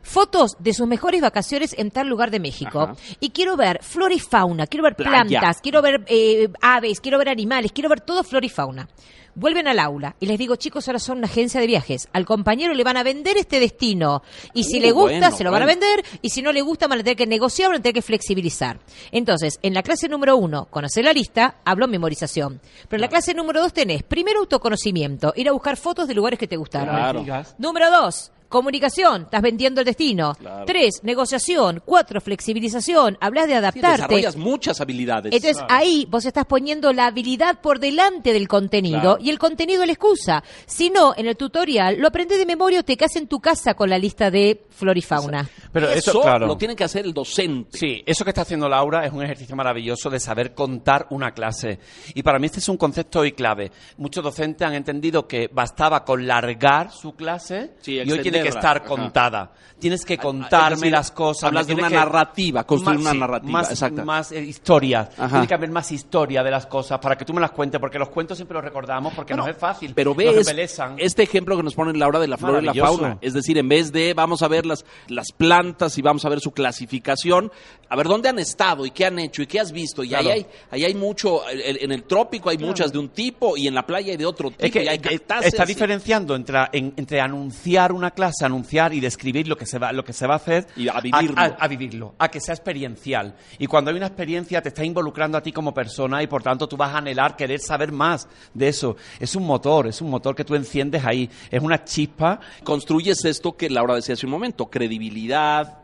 fotos de sus mejores vacaciones en tal lugar de México. Ajá. Y quiero ver flora y fauna, quiero ver Playa. plantas, quiero ver eh, aves, quiero ver animales, quiero ver todo flora y fauna. Vuelven al aula y les digo, chicos, ahora son una agencia de viajes. Al compañero le van a vender este destino. Y si Uh, le gusta, bueno, se lo van a vender. Y si no le gusta, van a tener que negociar, van a tener que flexibilizar. Entonces, en la clase número uno, conocer la lista, hablo memorización. Pero en la clase número dos tenés, primero autoconocimiento, ir a buscar fotos de lugares que te gustaron. Claro. Número dos, comunicación, estás vendiendo el destino. Claro. Tres, negociación. Cuatro, flexibilización, hablas de Sí, adaptarte. desarrollas muchas habilidades. Entonces ahí vos estás poniendo la habilidad por delante del contenido Claro. y el contenido es la excusa. Si no, en el tutorial lo aprendes de memoria o te quedas en tu casa con la lista de flora y fauna. Pero eso eso, claro. lo tiene que hacer el docente. Sí, eso que está haciendo Laura es un ejercicio maravilloso de saber contar una clase. Y para mí este es un concepto hoy clave. Muchos docentes han entendido que bastaba con largar su clase Sí, y hoy tiene que estar Ajá. contada. Tienes que contarme decir, las cosas. hablas de una que- narrativa, construir una narrativa, Más, exacto. más eh, historia. Ajá. Tiene que haber más historia de las cosas para que tú me las cuentes, porque los cuentos siempre los recordamos porque Bueno, nos es fácil. Pero ves este ejemplo que nos pone Laura de la flora y la fauna. Es decir, en vez de vamos a ver las, las plantas y vamos a ver su clasificación, a ver dónde han estado y qué han hecho y qué has visto. Y Claro. ahí, hay, ahí hay mucho, en el trópico hay muchas de un tipo y en la playa hay de otro tipo. Es que y hay eh, cactáceas está diferenciando entre, en- entre anunciar una clase, anunciar y describir lo que se va, lo que se va a hacer Y a vivirlo. a, a vivirlo, a que sea experiencial. Y cuando hay una experiencia te está involucrando a ti como persona y por tanto tú vas a anhelar querer saber más de eso. Es un motor, es un motor que tú enciendes ahí, es una chispa. construyes esto que Laura decía hace un momento, credibilidad,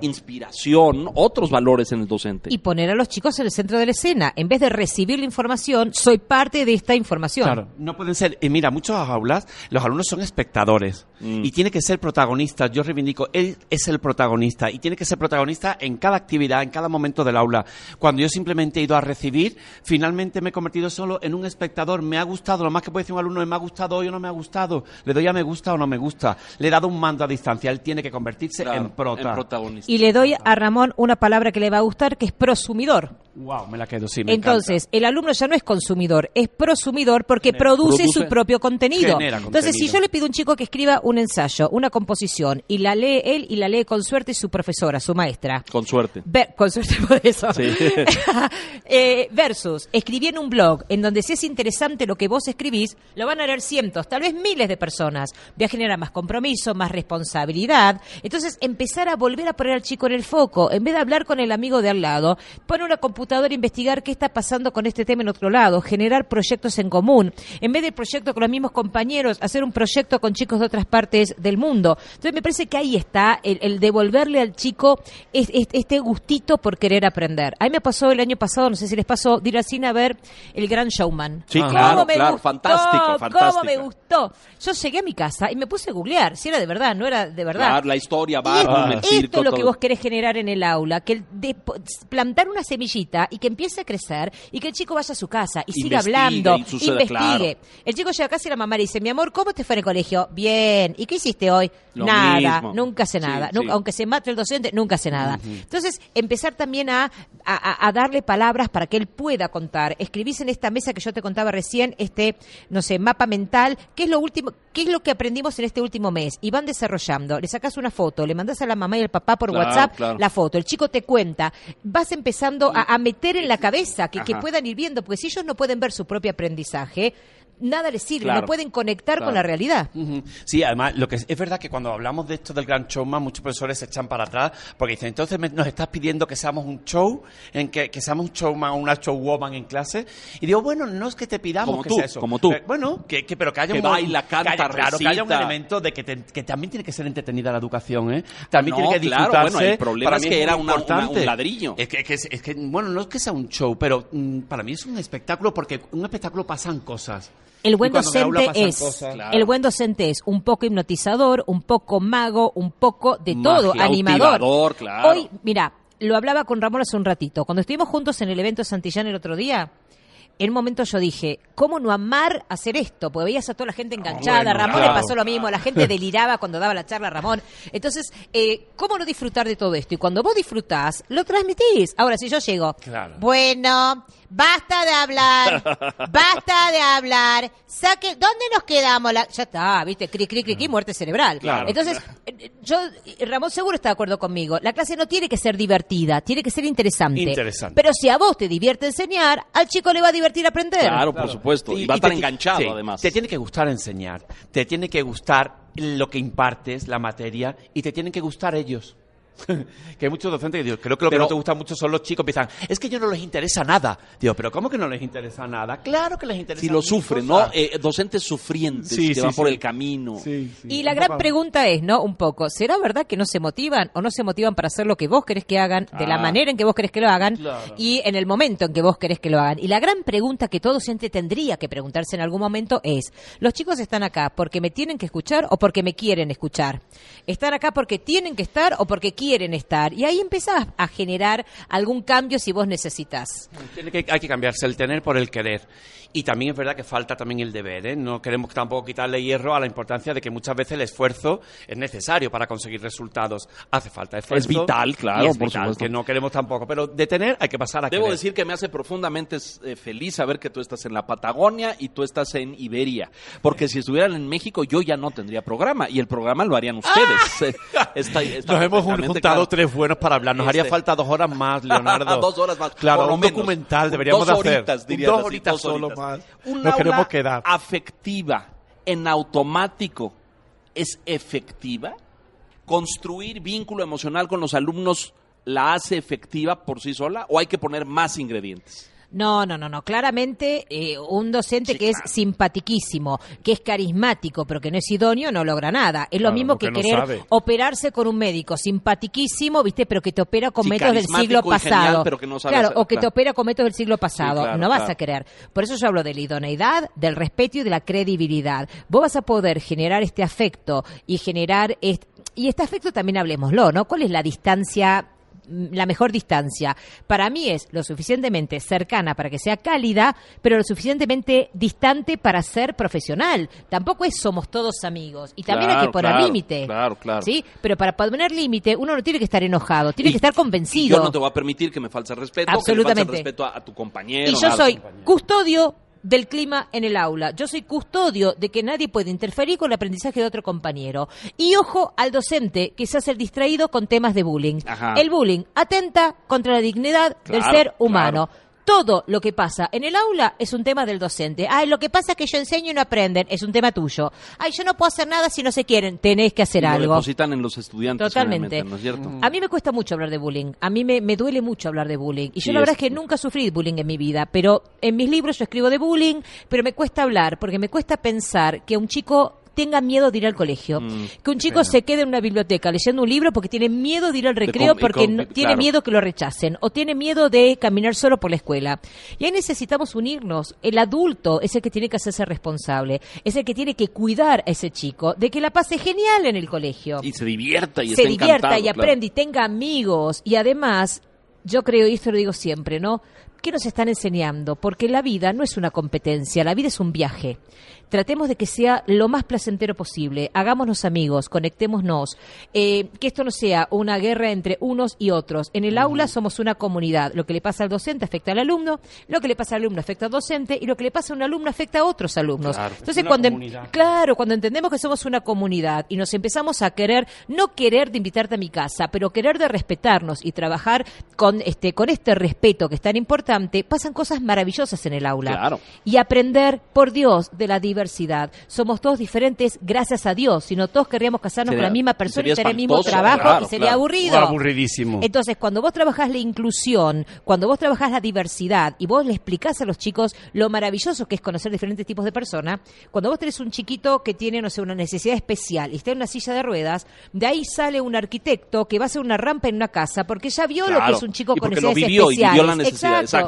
inspiración, otros valores en el docente. Y poner a los chicos en el centro de la escena. En vez de recibir la información, soy parte de esta información. Claro, no pueden ser. Y mira, muchas aulas, los alumnos son espectadores Mm. y tiene que ser protagonistas. Yo reivindico, él es el protagonista y tiene que ser protagonista en cada actividad, en cada momento del aula. Cuando yo simplemente he ido a recibir, finalmente me he convertido solo en un espectador. Me ha gustado, lo más que puede decir un alumno me ha gustado hoy o no me ha gustado. Le doy a me gusta o no me gusta. Le he dado un mando a distancia. Él tiene que convertirse Claro, en prota. protagonista. Y le doy a Ramón una palabra que le va a gustar, que es prosumidor. Wow, me la quedo, sí, me Entonces, el alumno ya no es consumidor, es prosumidor porque produce, Produce. su propio contenido. Entonces, si yo le pido a un chico que escriba un ensayo, una composición, y la lee él y la lee con suerte su profesora, su maestra. Con suerte. Ver- con suerte por eso. Sí. Eh, versus, escribí en un blog en donde si es interesante lo que vos escribís, lo van a leer cientos, tal vez miles de personas. Voy a generar más compromiso, más responsabilidad. Entonces, empezar a volver a poner al chico en el foco. En vez de hablar con el amigo de al lado, poner una computadora investigar qué está pasando con este tema en otro lado, generar proyectos en común. En vez del proyecto con los mismos compañeros, hacer un proyecto con chicos de otras partes del mundo. Entonces, me parece que ahí está el, el devolverle al chico es- es- este gustito por querer aprender. A mí me pasó el año pasado, no sé si les pasó, de ir al cine a ver El Gran Showman. Sí, ¿Cómo claro, me claro, gustó? fantástico, ¿Cómo fantástico. me gustó? Yo llegué a mi casa y me puse a googlear si era de verdad, no era de verdad. Claro, la historia, Barnum, esto, el esto circo, es lo que vos querés generar en el aula, que el de- plantar una semillita chiquita y que empiece a crecer y que el chico vaya a su casa y siga hablando, y suceda, investigue. El chico llega a casa y la mamá le dice, mi amor, ¿cómo te fue en el colegio? Bien. ¿Y qué hiciste hoy? Lo nada. mismo. Nunca hace nada. sí. Nunca- aunque se mate el docente, nunca hace nada. Entonces, empezar también a, a- a darle palabras para que él pueda contar. Escribís en esta mesa que yo te contaba recién, este, no sé, mapa mental, ¿qué es lo último, qué es lo que aprendimos en este último mes? Y van desarrollando. Le sacas una foto, le mandas a la mamá y al papá por Claro, WhatsApp claro. la foto. El chico te cuenta. Vas empezando a, a meter en la cabeza que, que puedan ir viendo, porque si ellos no pueden ver su propio aprendizaje, nada les sirve, Claro. no pueden conectar Claro. con la realidad. Sí, además, lo que es, es verdad que cuando hablamos de esto del gran showman, muchos profesores se echan para atrás porque dicen, entonces me- nos estás pidiendo que seamos un show, en que, que seamos un showman o una showwoman en clase. Y digo, bueno, no es que te pidamos Como que tú, sea eso. como tú. Bueno, que, que- pero que haya Que un baila, canta, que haya- claro, que haya un elemento de que, te- que también tiene que ser entretenida la educación, ¿eh? También No, tiene que claro, disfrutarse. bueno, el problema Para es que era una- una- importante. un ladrillo. Es que, que es, es que, bueno, no es que sea un show, pero mm, para mí es un espectáculo porque un espectáculo pasan cosas. El buen docente es, cosas- Claro. el buen docente es un poco hipnotizador, un poco mago, un poco de todo, Magia, animador. claro. Hoy, mira, lo hablaba con Ramón hace un ratito. Cuando estuvimos juntos en el evento Santillán el otro día, en un momento yo dije, ¿cómo no amar hacer esto? Porque veías a toda la gente enganchada, Bueno, Ramón claro. le pasó lo mismo, la gente deliraba cuando daba la charla a Ramón. Entonces, eh, ¿cómo no disfrutar de todo esto? Y cuando vos disfrutás, lo transmitís. Ahora, si yo llego, Claro. bueno, basta de hablar, basta de hablar, saque, ¿dónde nos quedamos? La- ya está, viste, cri, cri, cri, cri, muerte cerebral. Claro. Entonces, eh, yo, Ramón seguro está de acuerdo conmigo, la clase no tiene que ser divertida, tiene que ser interesante. Interesante. Pero si a vos te divierte enseñar, al chico le va a divertir aprender. Claro, por supuesto. Y, va a estar te- enganchado, sí, además. Te tiene que gustar enseñar, te tiene que gustar lo que impartes, la materia, y te tienen que gustar ellos. que hay muchos docentes que digo, creo que lo Pero- que no te gusta mucho son los chicos, empiezan, es que yo no les interesa nada. Digo, pero ¿cómo que no les interesa nada? Claro que les interesa. Si lo sufren, ¿no? Eh, docentes sufrientes Sí, que sí, van por el camino. Sí, sí. Y la gran pregunta es, ¿no? Un poco, ¿será verdad que no se motivan o no se motivan para hacer lo que vos querés que hagan, de la Ah. manera en que vos querés que lo hagan Claro. y en el momento en que vos querés que lo hagan? Y la gran pregunta que todo docente tendría que preguntarse en algún momento es, ¿los chicos están acá porque me tienen que escuchar o porque me quieren escuchar? ¿Están acá porque tienen que estar o porque quieren estar? Y ahí empezás a generar algún cambio si vos necesitas. Tiene que, hay que cambiarse el tener por el querer. Y también es verdad que falta también el deber. ¿eh? No queremos tampoco quitarle hierro a la importancia de que muchas veces el esfuerzo es necesario para conseguir resultados. Hace falta esfuerzo. vital, claro, y es por vital, supuesto. que no queremos tampoco. Pero de tener hay que pasar a Debo querer. decir que me hace profundamente eh, feliz saber que tú estás en la Patagonia y tú estás en Iberia. Porque si estuvieran en México, yo ya no tendría programa. Y el programa lo harían ustedes. Eh, está- está Nos hemos juntado claro. tres buenos para hablar. Nos haría Este- falta dos horas más, Leonardo. Dos horas más, Claro, un menos. documental deberíamos Dos hacer. horitas, Un dos así, horitas dos solo horitas. más. Un Nos queremos quedar. afectiva en automático es efectiva. Construir vínculo emocional con los alumnos la hace efectiva por sí sola o hay que poner más ingredientes. No, no, no, no. Claramente, eh, un docente Sí, que claro. es simpatiquísimo, que es carismático, pero que no es idóneo, no logra nada. Es lo Claro, mismo que no querer sabe. operarse con un médico simpatiquísimo, ¿viste? Pero que te opera con Sí, métodos del siglo genial, pasado. pero que no sabe claro, hacer- o que te opera con métodos del siglo pasado. no vas a querer. Por eso yo hablo de la idoneidad, del respeto y de la credibilidad. Vos vas a poder generar este afecto y generar... est- y este afecto también hablemoslo, ¿no? ¿Cuál es la distancia la mejor distancia para mí es lo suficientemente cercana para que sea cálida, pero lo suficientemente distante para ser profesional. Tampoco es somos todos amigos y también hay que poner claro, límite. claro, claro. ¿Sí? Pero para poner límite uno no tiene que estar enojado, tiene Y- que estar convencido. Yo no te voy a permitir que me false el respeto, que le Absolutamente. el respeto a, a tu compañero. Y yo soy custodio del clima en el aula. Yo soy custodio de que nadie puede interferir con el aprendizaje de otro compañero. Y ojo al docente que se hace el distraído con temas de bullying. Ajá. El bullying atenta contra la dignidad del ser humano. claro. Todo lo que pasa en el aula es un tema del docente. Ay, lo que pasa es que yo enseño y no aprenden, es un tema tuyo. Ay, yo no puedo hacer nada si no se quieren, tenés que hacer Y lo algo. depositan en los estudiantes. Totalmente. ¿no es cierto? A mí me cuesta mucho hablar de bullying. A mí me, me duele mucho hablar de bullying. Y yo Sí, la verdad es- es que nunca sufrí bullying en mi vida. Pero en mis libros yo escribo de bullying, pero me cuesta hablar porque me cuesta pensar que un chico tenga miedo de ir al colegio. Mm, que un chico se quede en una biblioteca leyendo un libro porque tiene miedo de ir al recreo porque no- tiene claro. miedo que lo rechacen o tiene miedo de caminar solo por la escuela. Y ahí necesitamos unirnos. El adulto es el que tiene que hacerse responsable, es el que tiene que cuidar a ese chico de que la pase genial en el colegio Y se divierta y se divierta y claro. aprende y tenga amigos y además yo creo, y esto lo digo siempre, ¿no? ¿Qué nos están enseñando? Porque la vida no es una competencia, la vida es un viaje. Tratemos de que sea lo más placentero posible. Hagámonos amigos, conectémonos. Eh, que esto no sea una guerra entre unos y otros. En el aula somos una comunidad. Lo que le pasa al docente afecta al alumno, lo que le pasa al alumno afecta al docente y lo que le pasa a un alumno afecta a otros alumnos. Claro, Entonces, cuando em- comunidad. claro, cuando entendemos que somos una comunidad y nos empezamos a querer, no querer de invitarte a mi casa, pero querer de respetarnos y trabajar con este con este respeto que es tan importante, pasan cosas maravillosas en el aula. Claro. Y aprender, por Dios, de la diversidad. Somos todos diferentes, gracias a Dios. Si no, todos querríamos casarnos Sería- con la misma persona y tener el mismo trabajo claro, y sería claro. aburrido. Aburridísimo. Entonces, cuando vos trabajás la inclusión, cuando vos trabajás la diversidad y vos le explicás a los chicos lo maravilloso que es conocer diferentes tipos de personas, cuando vos tenés un chiquito que tiene, no sé, una necesidad especial y está en una silla de ruedas, de ahí sale un arquitecto que va a hacer una rampa en una casa porque ya vio lo que es un chico Y con porque lo necesidades vivió y especiales. vivió la necesidad, exacto.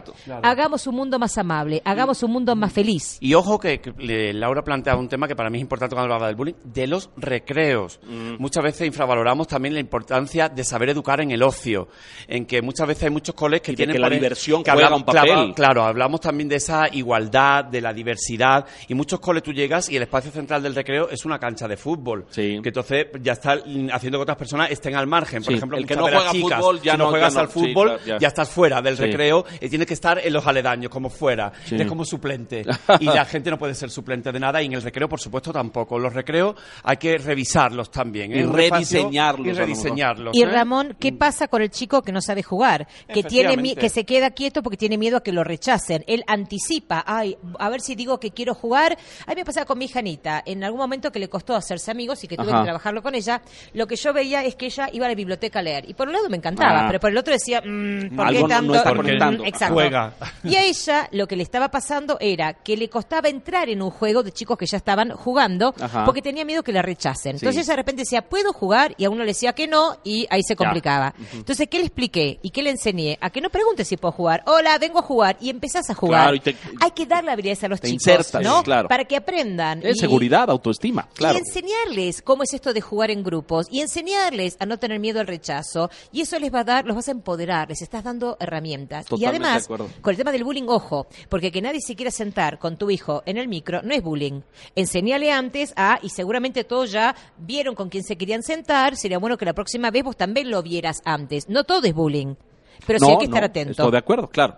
Hagamos un mundo más amable, hagamos un mundo más feliz. Y ojo que, que le- Laura planteaba un tema que para mí es importante cuando hablaba del bullying, de los recreos. Mm. Muchas veces infravaloramos también la importancia de saber educar en el ocio, en que muchas veces hay muchos coles que Y tienen que la por- diversión que juega hablamos- un papel. claro, claro, hablamos también de esa igualdad, de la diversidad y muchos coles tú llegas y el espacio central del recreo es una cancha de fútbol, Sí. que entonces ya está haciendo que otras personas estén al margen. Por Sí, ejemplo, el que no juega chicas, fútbol ya si no, no- juegas ya no- al sí, fútbol claro, ya. ya estás fuera del Sí. recreo y tienes que estar en los aledaños como fuera, Sí. eres como suplente y la gente no puede ser suplente de nada y en el recreo por supuesto tampoco. Los recreos hay que revisarlos también ¿eh? Y rediseñarlos, y rediseñarlos. Y ¿eh? Ramón, ¿qué pasa con el chico que no sabe jugar? Que tiene que se queda quieto porque tiene miedo a que lo rechacen. Él anticipa, ay, a ver si digo que quiero jugar. A mí me pasaba con mi hija Anita, en algún momento que le costó hacerse amigos y que tuve Ajá. que trabajarlo con ella, lo que yo veía es que ella iba a la biblioteca a leer. Y por un lado me encantaba, Ah. pero por el otro decía, mm, ¿por qué tanto? no está Mm. Exacto. Juega. Y a ella lo que le estaba pasando era que le costaba entrar en un juego de chicos que ya estaban jugando Ajá. porque tenía miedo que la rechacen. Sí. Entonces ella de repente decía, ¿puedo jugar? Y a uno le decía que no y ahí se complicaba. Entonces, ¿qué le expliqué y qué le enseñé? A que no pregunte si puedo jugar. Hola, vengo a jugar y empezás a jugar. Claro, y te- Hay que darle habilidades a los te chicos, insertas, ¿no? claro. Para que aprendan. Es Y- seguridad, autoestima, claro. y enseñarles cómo es esto de jugar en grupos y enseñarles a no tener miedo al rechazo. Y eso les va a dar, los vas a empoderar, les estás dando herramientas. Totalmente y además, con el tema del bullying, ojo, porque que nadie se quiera sentar con tu hijo en el micro no es bullying. Enseñale antes a, y seguramente todos ya vieron con quién se querían sentar, sería bueno que la próxima vez vos también lo vieras antes. No todo es bullying, pero sí hay que estar no, atento. Estoy de acuerdo, claro.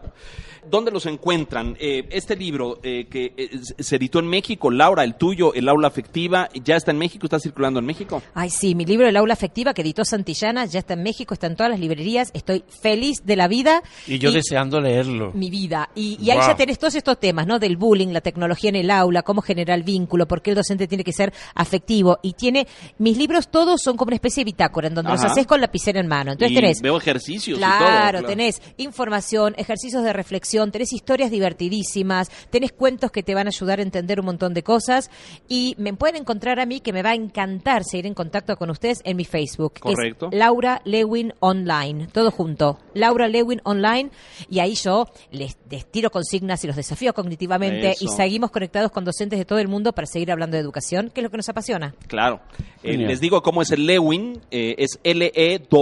¿Dónde los encuentran? Eh, este libro eh, que eh, se editó en México, Laura, el tuyo, El aula afectiva, ya está en México, está circulando en México. Ay, sí, mi libro El aula afectiva que editó Santillana ya está en México, está en todas las librerías. Estoy feliz de la vida. Y yo deseando leerlo. mi vida. Y, y ahí Wow. ya tenés todos estos temas, ¿no? Del bullying, la tecnología en el aula, cómo generar vínculo, por qué el docente tiene que ser afectivo. Y tiene, mis libros todos son como una especie de bitácora, en donde los haces con lapicera en mano. Entonces Y tenés veo ejercicios y Claro, tenés información, ejercicios de reflexión, tenés historias divertidísimas, tenés cuentos que te van a ayudar a entender un montón de cosas y me pueden encontrar a mí que me va a encantar seguir en contacto con ustedes en mi Facebook. que es Correcto. Laura Lewin Online, todo junto. Laura Lewin Online y ahí yo les, les tiro consignas y los desafío cognitivamente Eso. y seguimos conectados con docentes de todo el mundo para seguir hablando de educación, que es lo que nos apasiona. Claro. Eh, les digo cómo es el Lewin, eh, es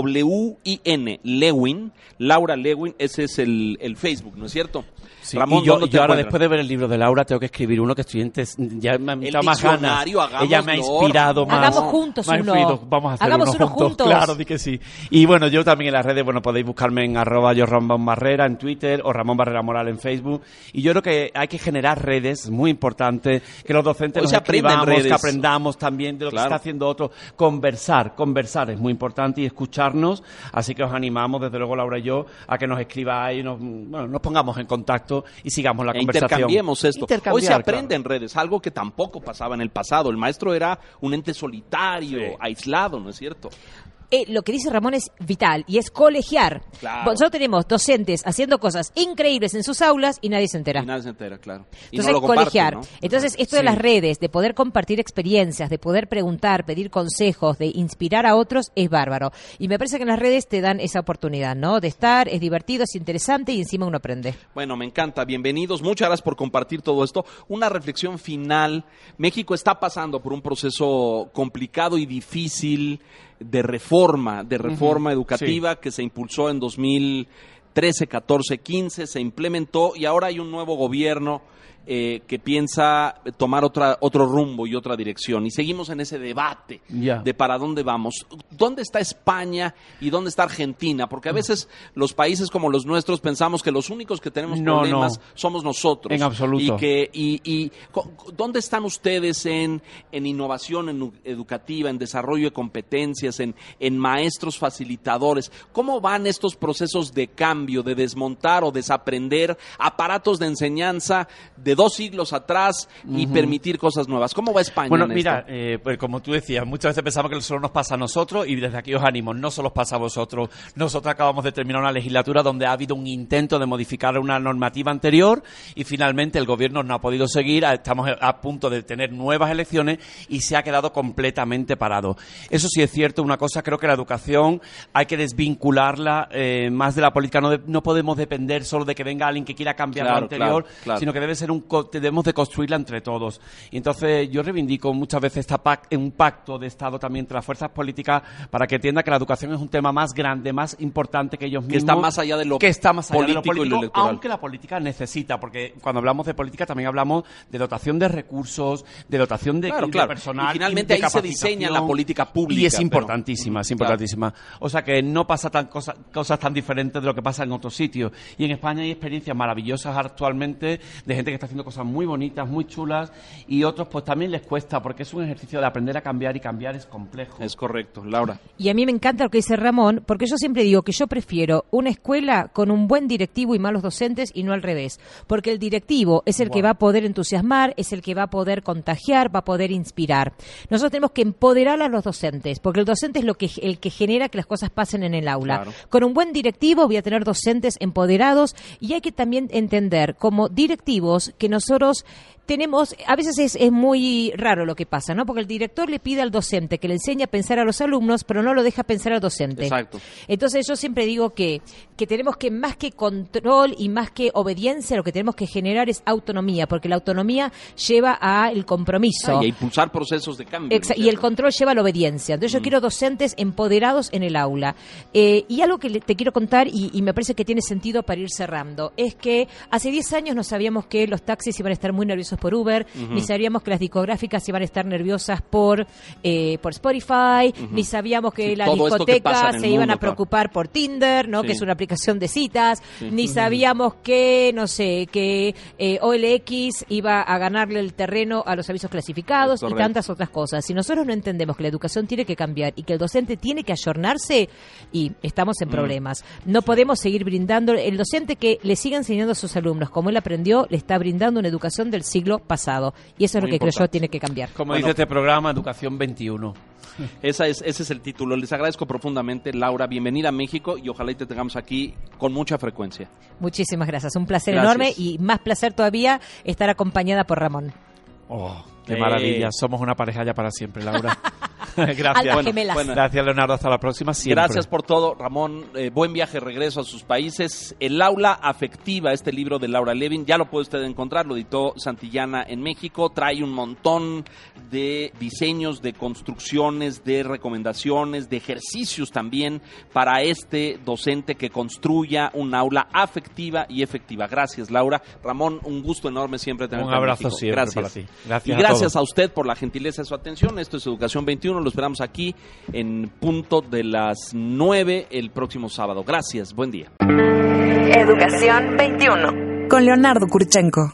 L-E-W-I-N, Lewin, Laura Lewin, ese es el, el Facebook, ¿no es cierto? cierto. Sí, Ramón, y yo, ¿dónde y te yo ahora, después de ver el libro de Laura, tengo que escribir uno que estoy en tes- ya me ha El dado más ganas. Ella me ha inspirado más. Hagamos juntos ha uno. influido. Vamos a hacer Hagamos uno uno juntos. Claro, di que sí. Y bueno, yo también en las redes, bueno, podéis buscarme en arroba yo Ramón Barrera en Twitter o Ramón Barrera Moral en Facebook. Y yo creo que hay que generar redes, muy importante, que los docentes Hoy nos escribamos, que redes. aprendamos también de lo Claro. que está haciendo otro. Conversar, conversar es muy importante y escucharnos. Así que os animamos, desde luego Laura y yo, a que nos escribáis, nos, bueno, nos pongamos en contacto y sigamos la E conversación. intercambiemos esto. Hoy se aprende claro. en redes, algo que tampoco pasaba en el pasado. El maestro era un ente solitario, Sí. aislado, ¿no es cierto? Eh, lo que dice Ramón es vital y es colegiar. Claro. Nosotros tenemos docentes haciendo cosas increíbles en sus aulas y nadie se entera. Y nadie se entera, claro. Y Entonces, no lo comparten, colegiar. ¿no? Entonces, esto de las redes, de poder compartir experiencias, de poder preguntar, pedir consejos, de inspirar a otros, es bárbaro. Y me parece que en las redes te dan esa oportunidad, ¿no? De estar, es divertido, es interesante y encima uno aprende. Bueno, me encanta. Bienvenidos. Muchas gracias por compartir todo esto. Una reflexión final. México está pasando por un proceso complicado y difícil de reforma, de reforma educativa que se impulsó en 13, 14, 15 se implementó y ahora hay un nuevo gobierno eh, que piensa tomar otra, otro rumbo y otra dirección. Y seguimos en ese debate de para dónde vamos. ¿Dónde está España y dónde está Argentina? Porque a veces los países como los nuestros pensamos que los únicos que tenemos No, problemas no. somos nosotros. En absoluto. Y que, y, ¿dónde están ustedes en, en innovación en educativa, en desarrollo de competencias, en, en maestros facilitadores? ¿Cómo van estos procesos de cambio, de desmontar o desaprender aparatos de enseñanza de dos siglos atrás y permitir cosas nuevas? ¿Cómo va España Bueno, en mira, esto? eh, pues como tú decías, muchas veces pensamos que solo nos pasa a nosotros y desde aquí os animo, no solo os pasa a vosotros. Nosotros acabamos de terminar una legislatura donde ha habido un intento de modificar una normativa anterior y finalmente el gobierno no ha podido seguir, estamos a punto de tener nuevas elecciones y se ha quedado completamente parado. Eso sí es cierto, una cosa, creo que la educación hay que desvincularla eh, más de la política, no, de- no podemos depender solo de que venga alguien que quiera cambiar Claro, lo anterior, claro, claro. sino que debe ser un debemos de construirla entre todos. Y entonces yo reivindico muchas veces esta pac- un pacto de Estado también entre las fuerzas políticas para que entienda que la educación es un tema más grande, más importante que ellos Que mismos. está más allá de lo que está más allá de lo político y lo político, electoral. aunque la política necesita, porque cuando hablamos de política también hablamos de dotación de recursos, de dotación de, Claro, de claro. personal. Y finalmente de ahí se diseña la política pública, Y es pero- importantísima, es Claro. importantísima. O sea que no pasa tan cosa- cosas tan diferentes de lo que pasa en otros sitios. Y en España hay experiencias maravillosas actualmente de gente que está haciendo cosas muy bonitas, muy chulas, y otros pues también les cuesta, porque es un ejercicio de aprender a cambiar y cambiar es complejo. Es correcto, Laura. Y a mí me encanta lo que dice Ramón, porque yo siempre digo que yo prefiero una escuela con un buen directivo y malos docentes y no al revés. Porque el directivo es el que va a poder entusiasmar, es el que va a poder contagiar, va a poder inspirar. Nosotros tenemos que empoderar a los docentes, porque el docente es lo que, el que genera que las cosas pasen en el aula. Claro. Con un buen directivo voy a tener docentes empoderados y hay que también entender como directivos que nosotros tenemos, a veces es, es muy raro lo que pasa, ¿no? Porque el director le pide al docente que le enseñe a pensar a los alumnos, pero no lo deja pensar al docente. Exacto. Entonces yo siempre digo que, que tenemos que más que control y más que obediencia, lo que tenemos que generar es autonomía, porque la autonomía lleva a el compromiso. Ah, y a impulsar procesos de cambio. Exa- ¿no es y el control lleva a la obediencia. Entonces yo quiero docentes empoderados en el aula. Eh, y algo que te quiero contar, y, y me parece que tiene sentido para ir cerrando, es que hace 10 años no sabíamos que los taxis iban a estar muy nerviosos por Uber, ni sabíamos que las discográficas iban a estar nerviosas por, eh, por Spotify, ni sabíamos que Sí, las discotecas se iban mundo, a preocupar por Tinder, ¿no? Sí. que es una aplicación de citas, ni sabíamos que, no sé, que eh, OLX iba a ganarle el terreno a los avisos clasificados y tantas otras cosas. Si nosotros no entendemos que la educación tiene que cambiar y que el docente tiene que ayornarse, y estamos Mm. en problemas. No podemos seguir brindando, el docente que le siga enseñando a sus alumnos como él aprendió, le está brindando una educación del siglo pasado. Y eso es Muy lo que creo yo importante. tiene que cambiar. Como Bueno. dice este programa, Educación 21. Esa es, ese es el título. Les agradezco profundamente, Laura. Bienvenida a México y ojalá y te tengamos aquí con mucha frecuencia. Muchísimas gracias. Un placer Gracias. enorme y más placer todavía estar acompañada por Ramón. Oh, qué Eh. maravilla. Somos una pareja ya para siempre, Laura. Gracias. Bueno. Gracias, Leonardo. Hasta la próxima. Siempre. Gracias por todo, Ramón. Eh, buen viaje, regreso a sus países. El aula afectiva, este libro de Laura Levin, ya lo puede usted encontrar, lo editó Santillana en México. Trae un montón de diseños, de construcciones, de recomendaciones, de ejercicios también para este docente que construya un aula afectiva y efectiva. Gracias, Laura. Ramón, un gusto enorme siempre tenerte Un abrazo siempre Gracias. para ti. Gracias y a gracias a usted por la gentileza de su atención. Esto es Educación 21. Lo esperamos aquí en punto de las 9 el próximo sábado. Gracias. Buen día. Educación 21. Con Leonardo Kurchenko.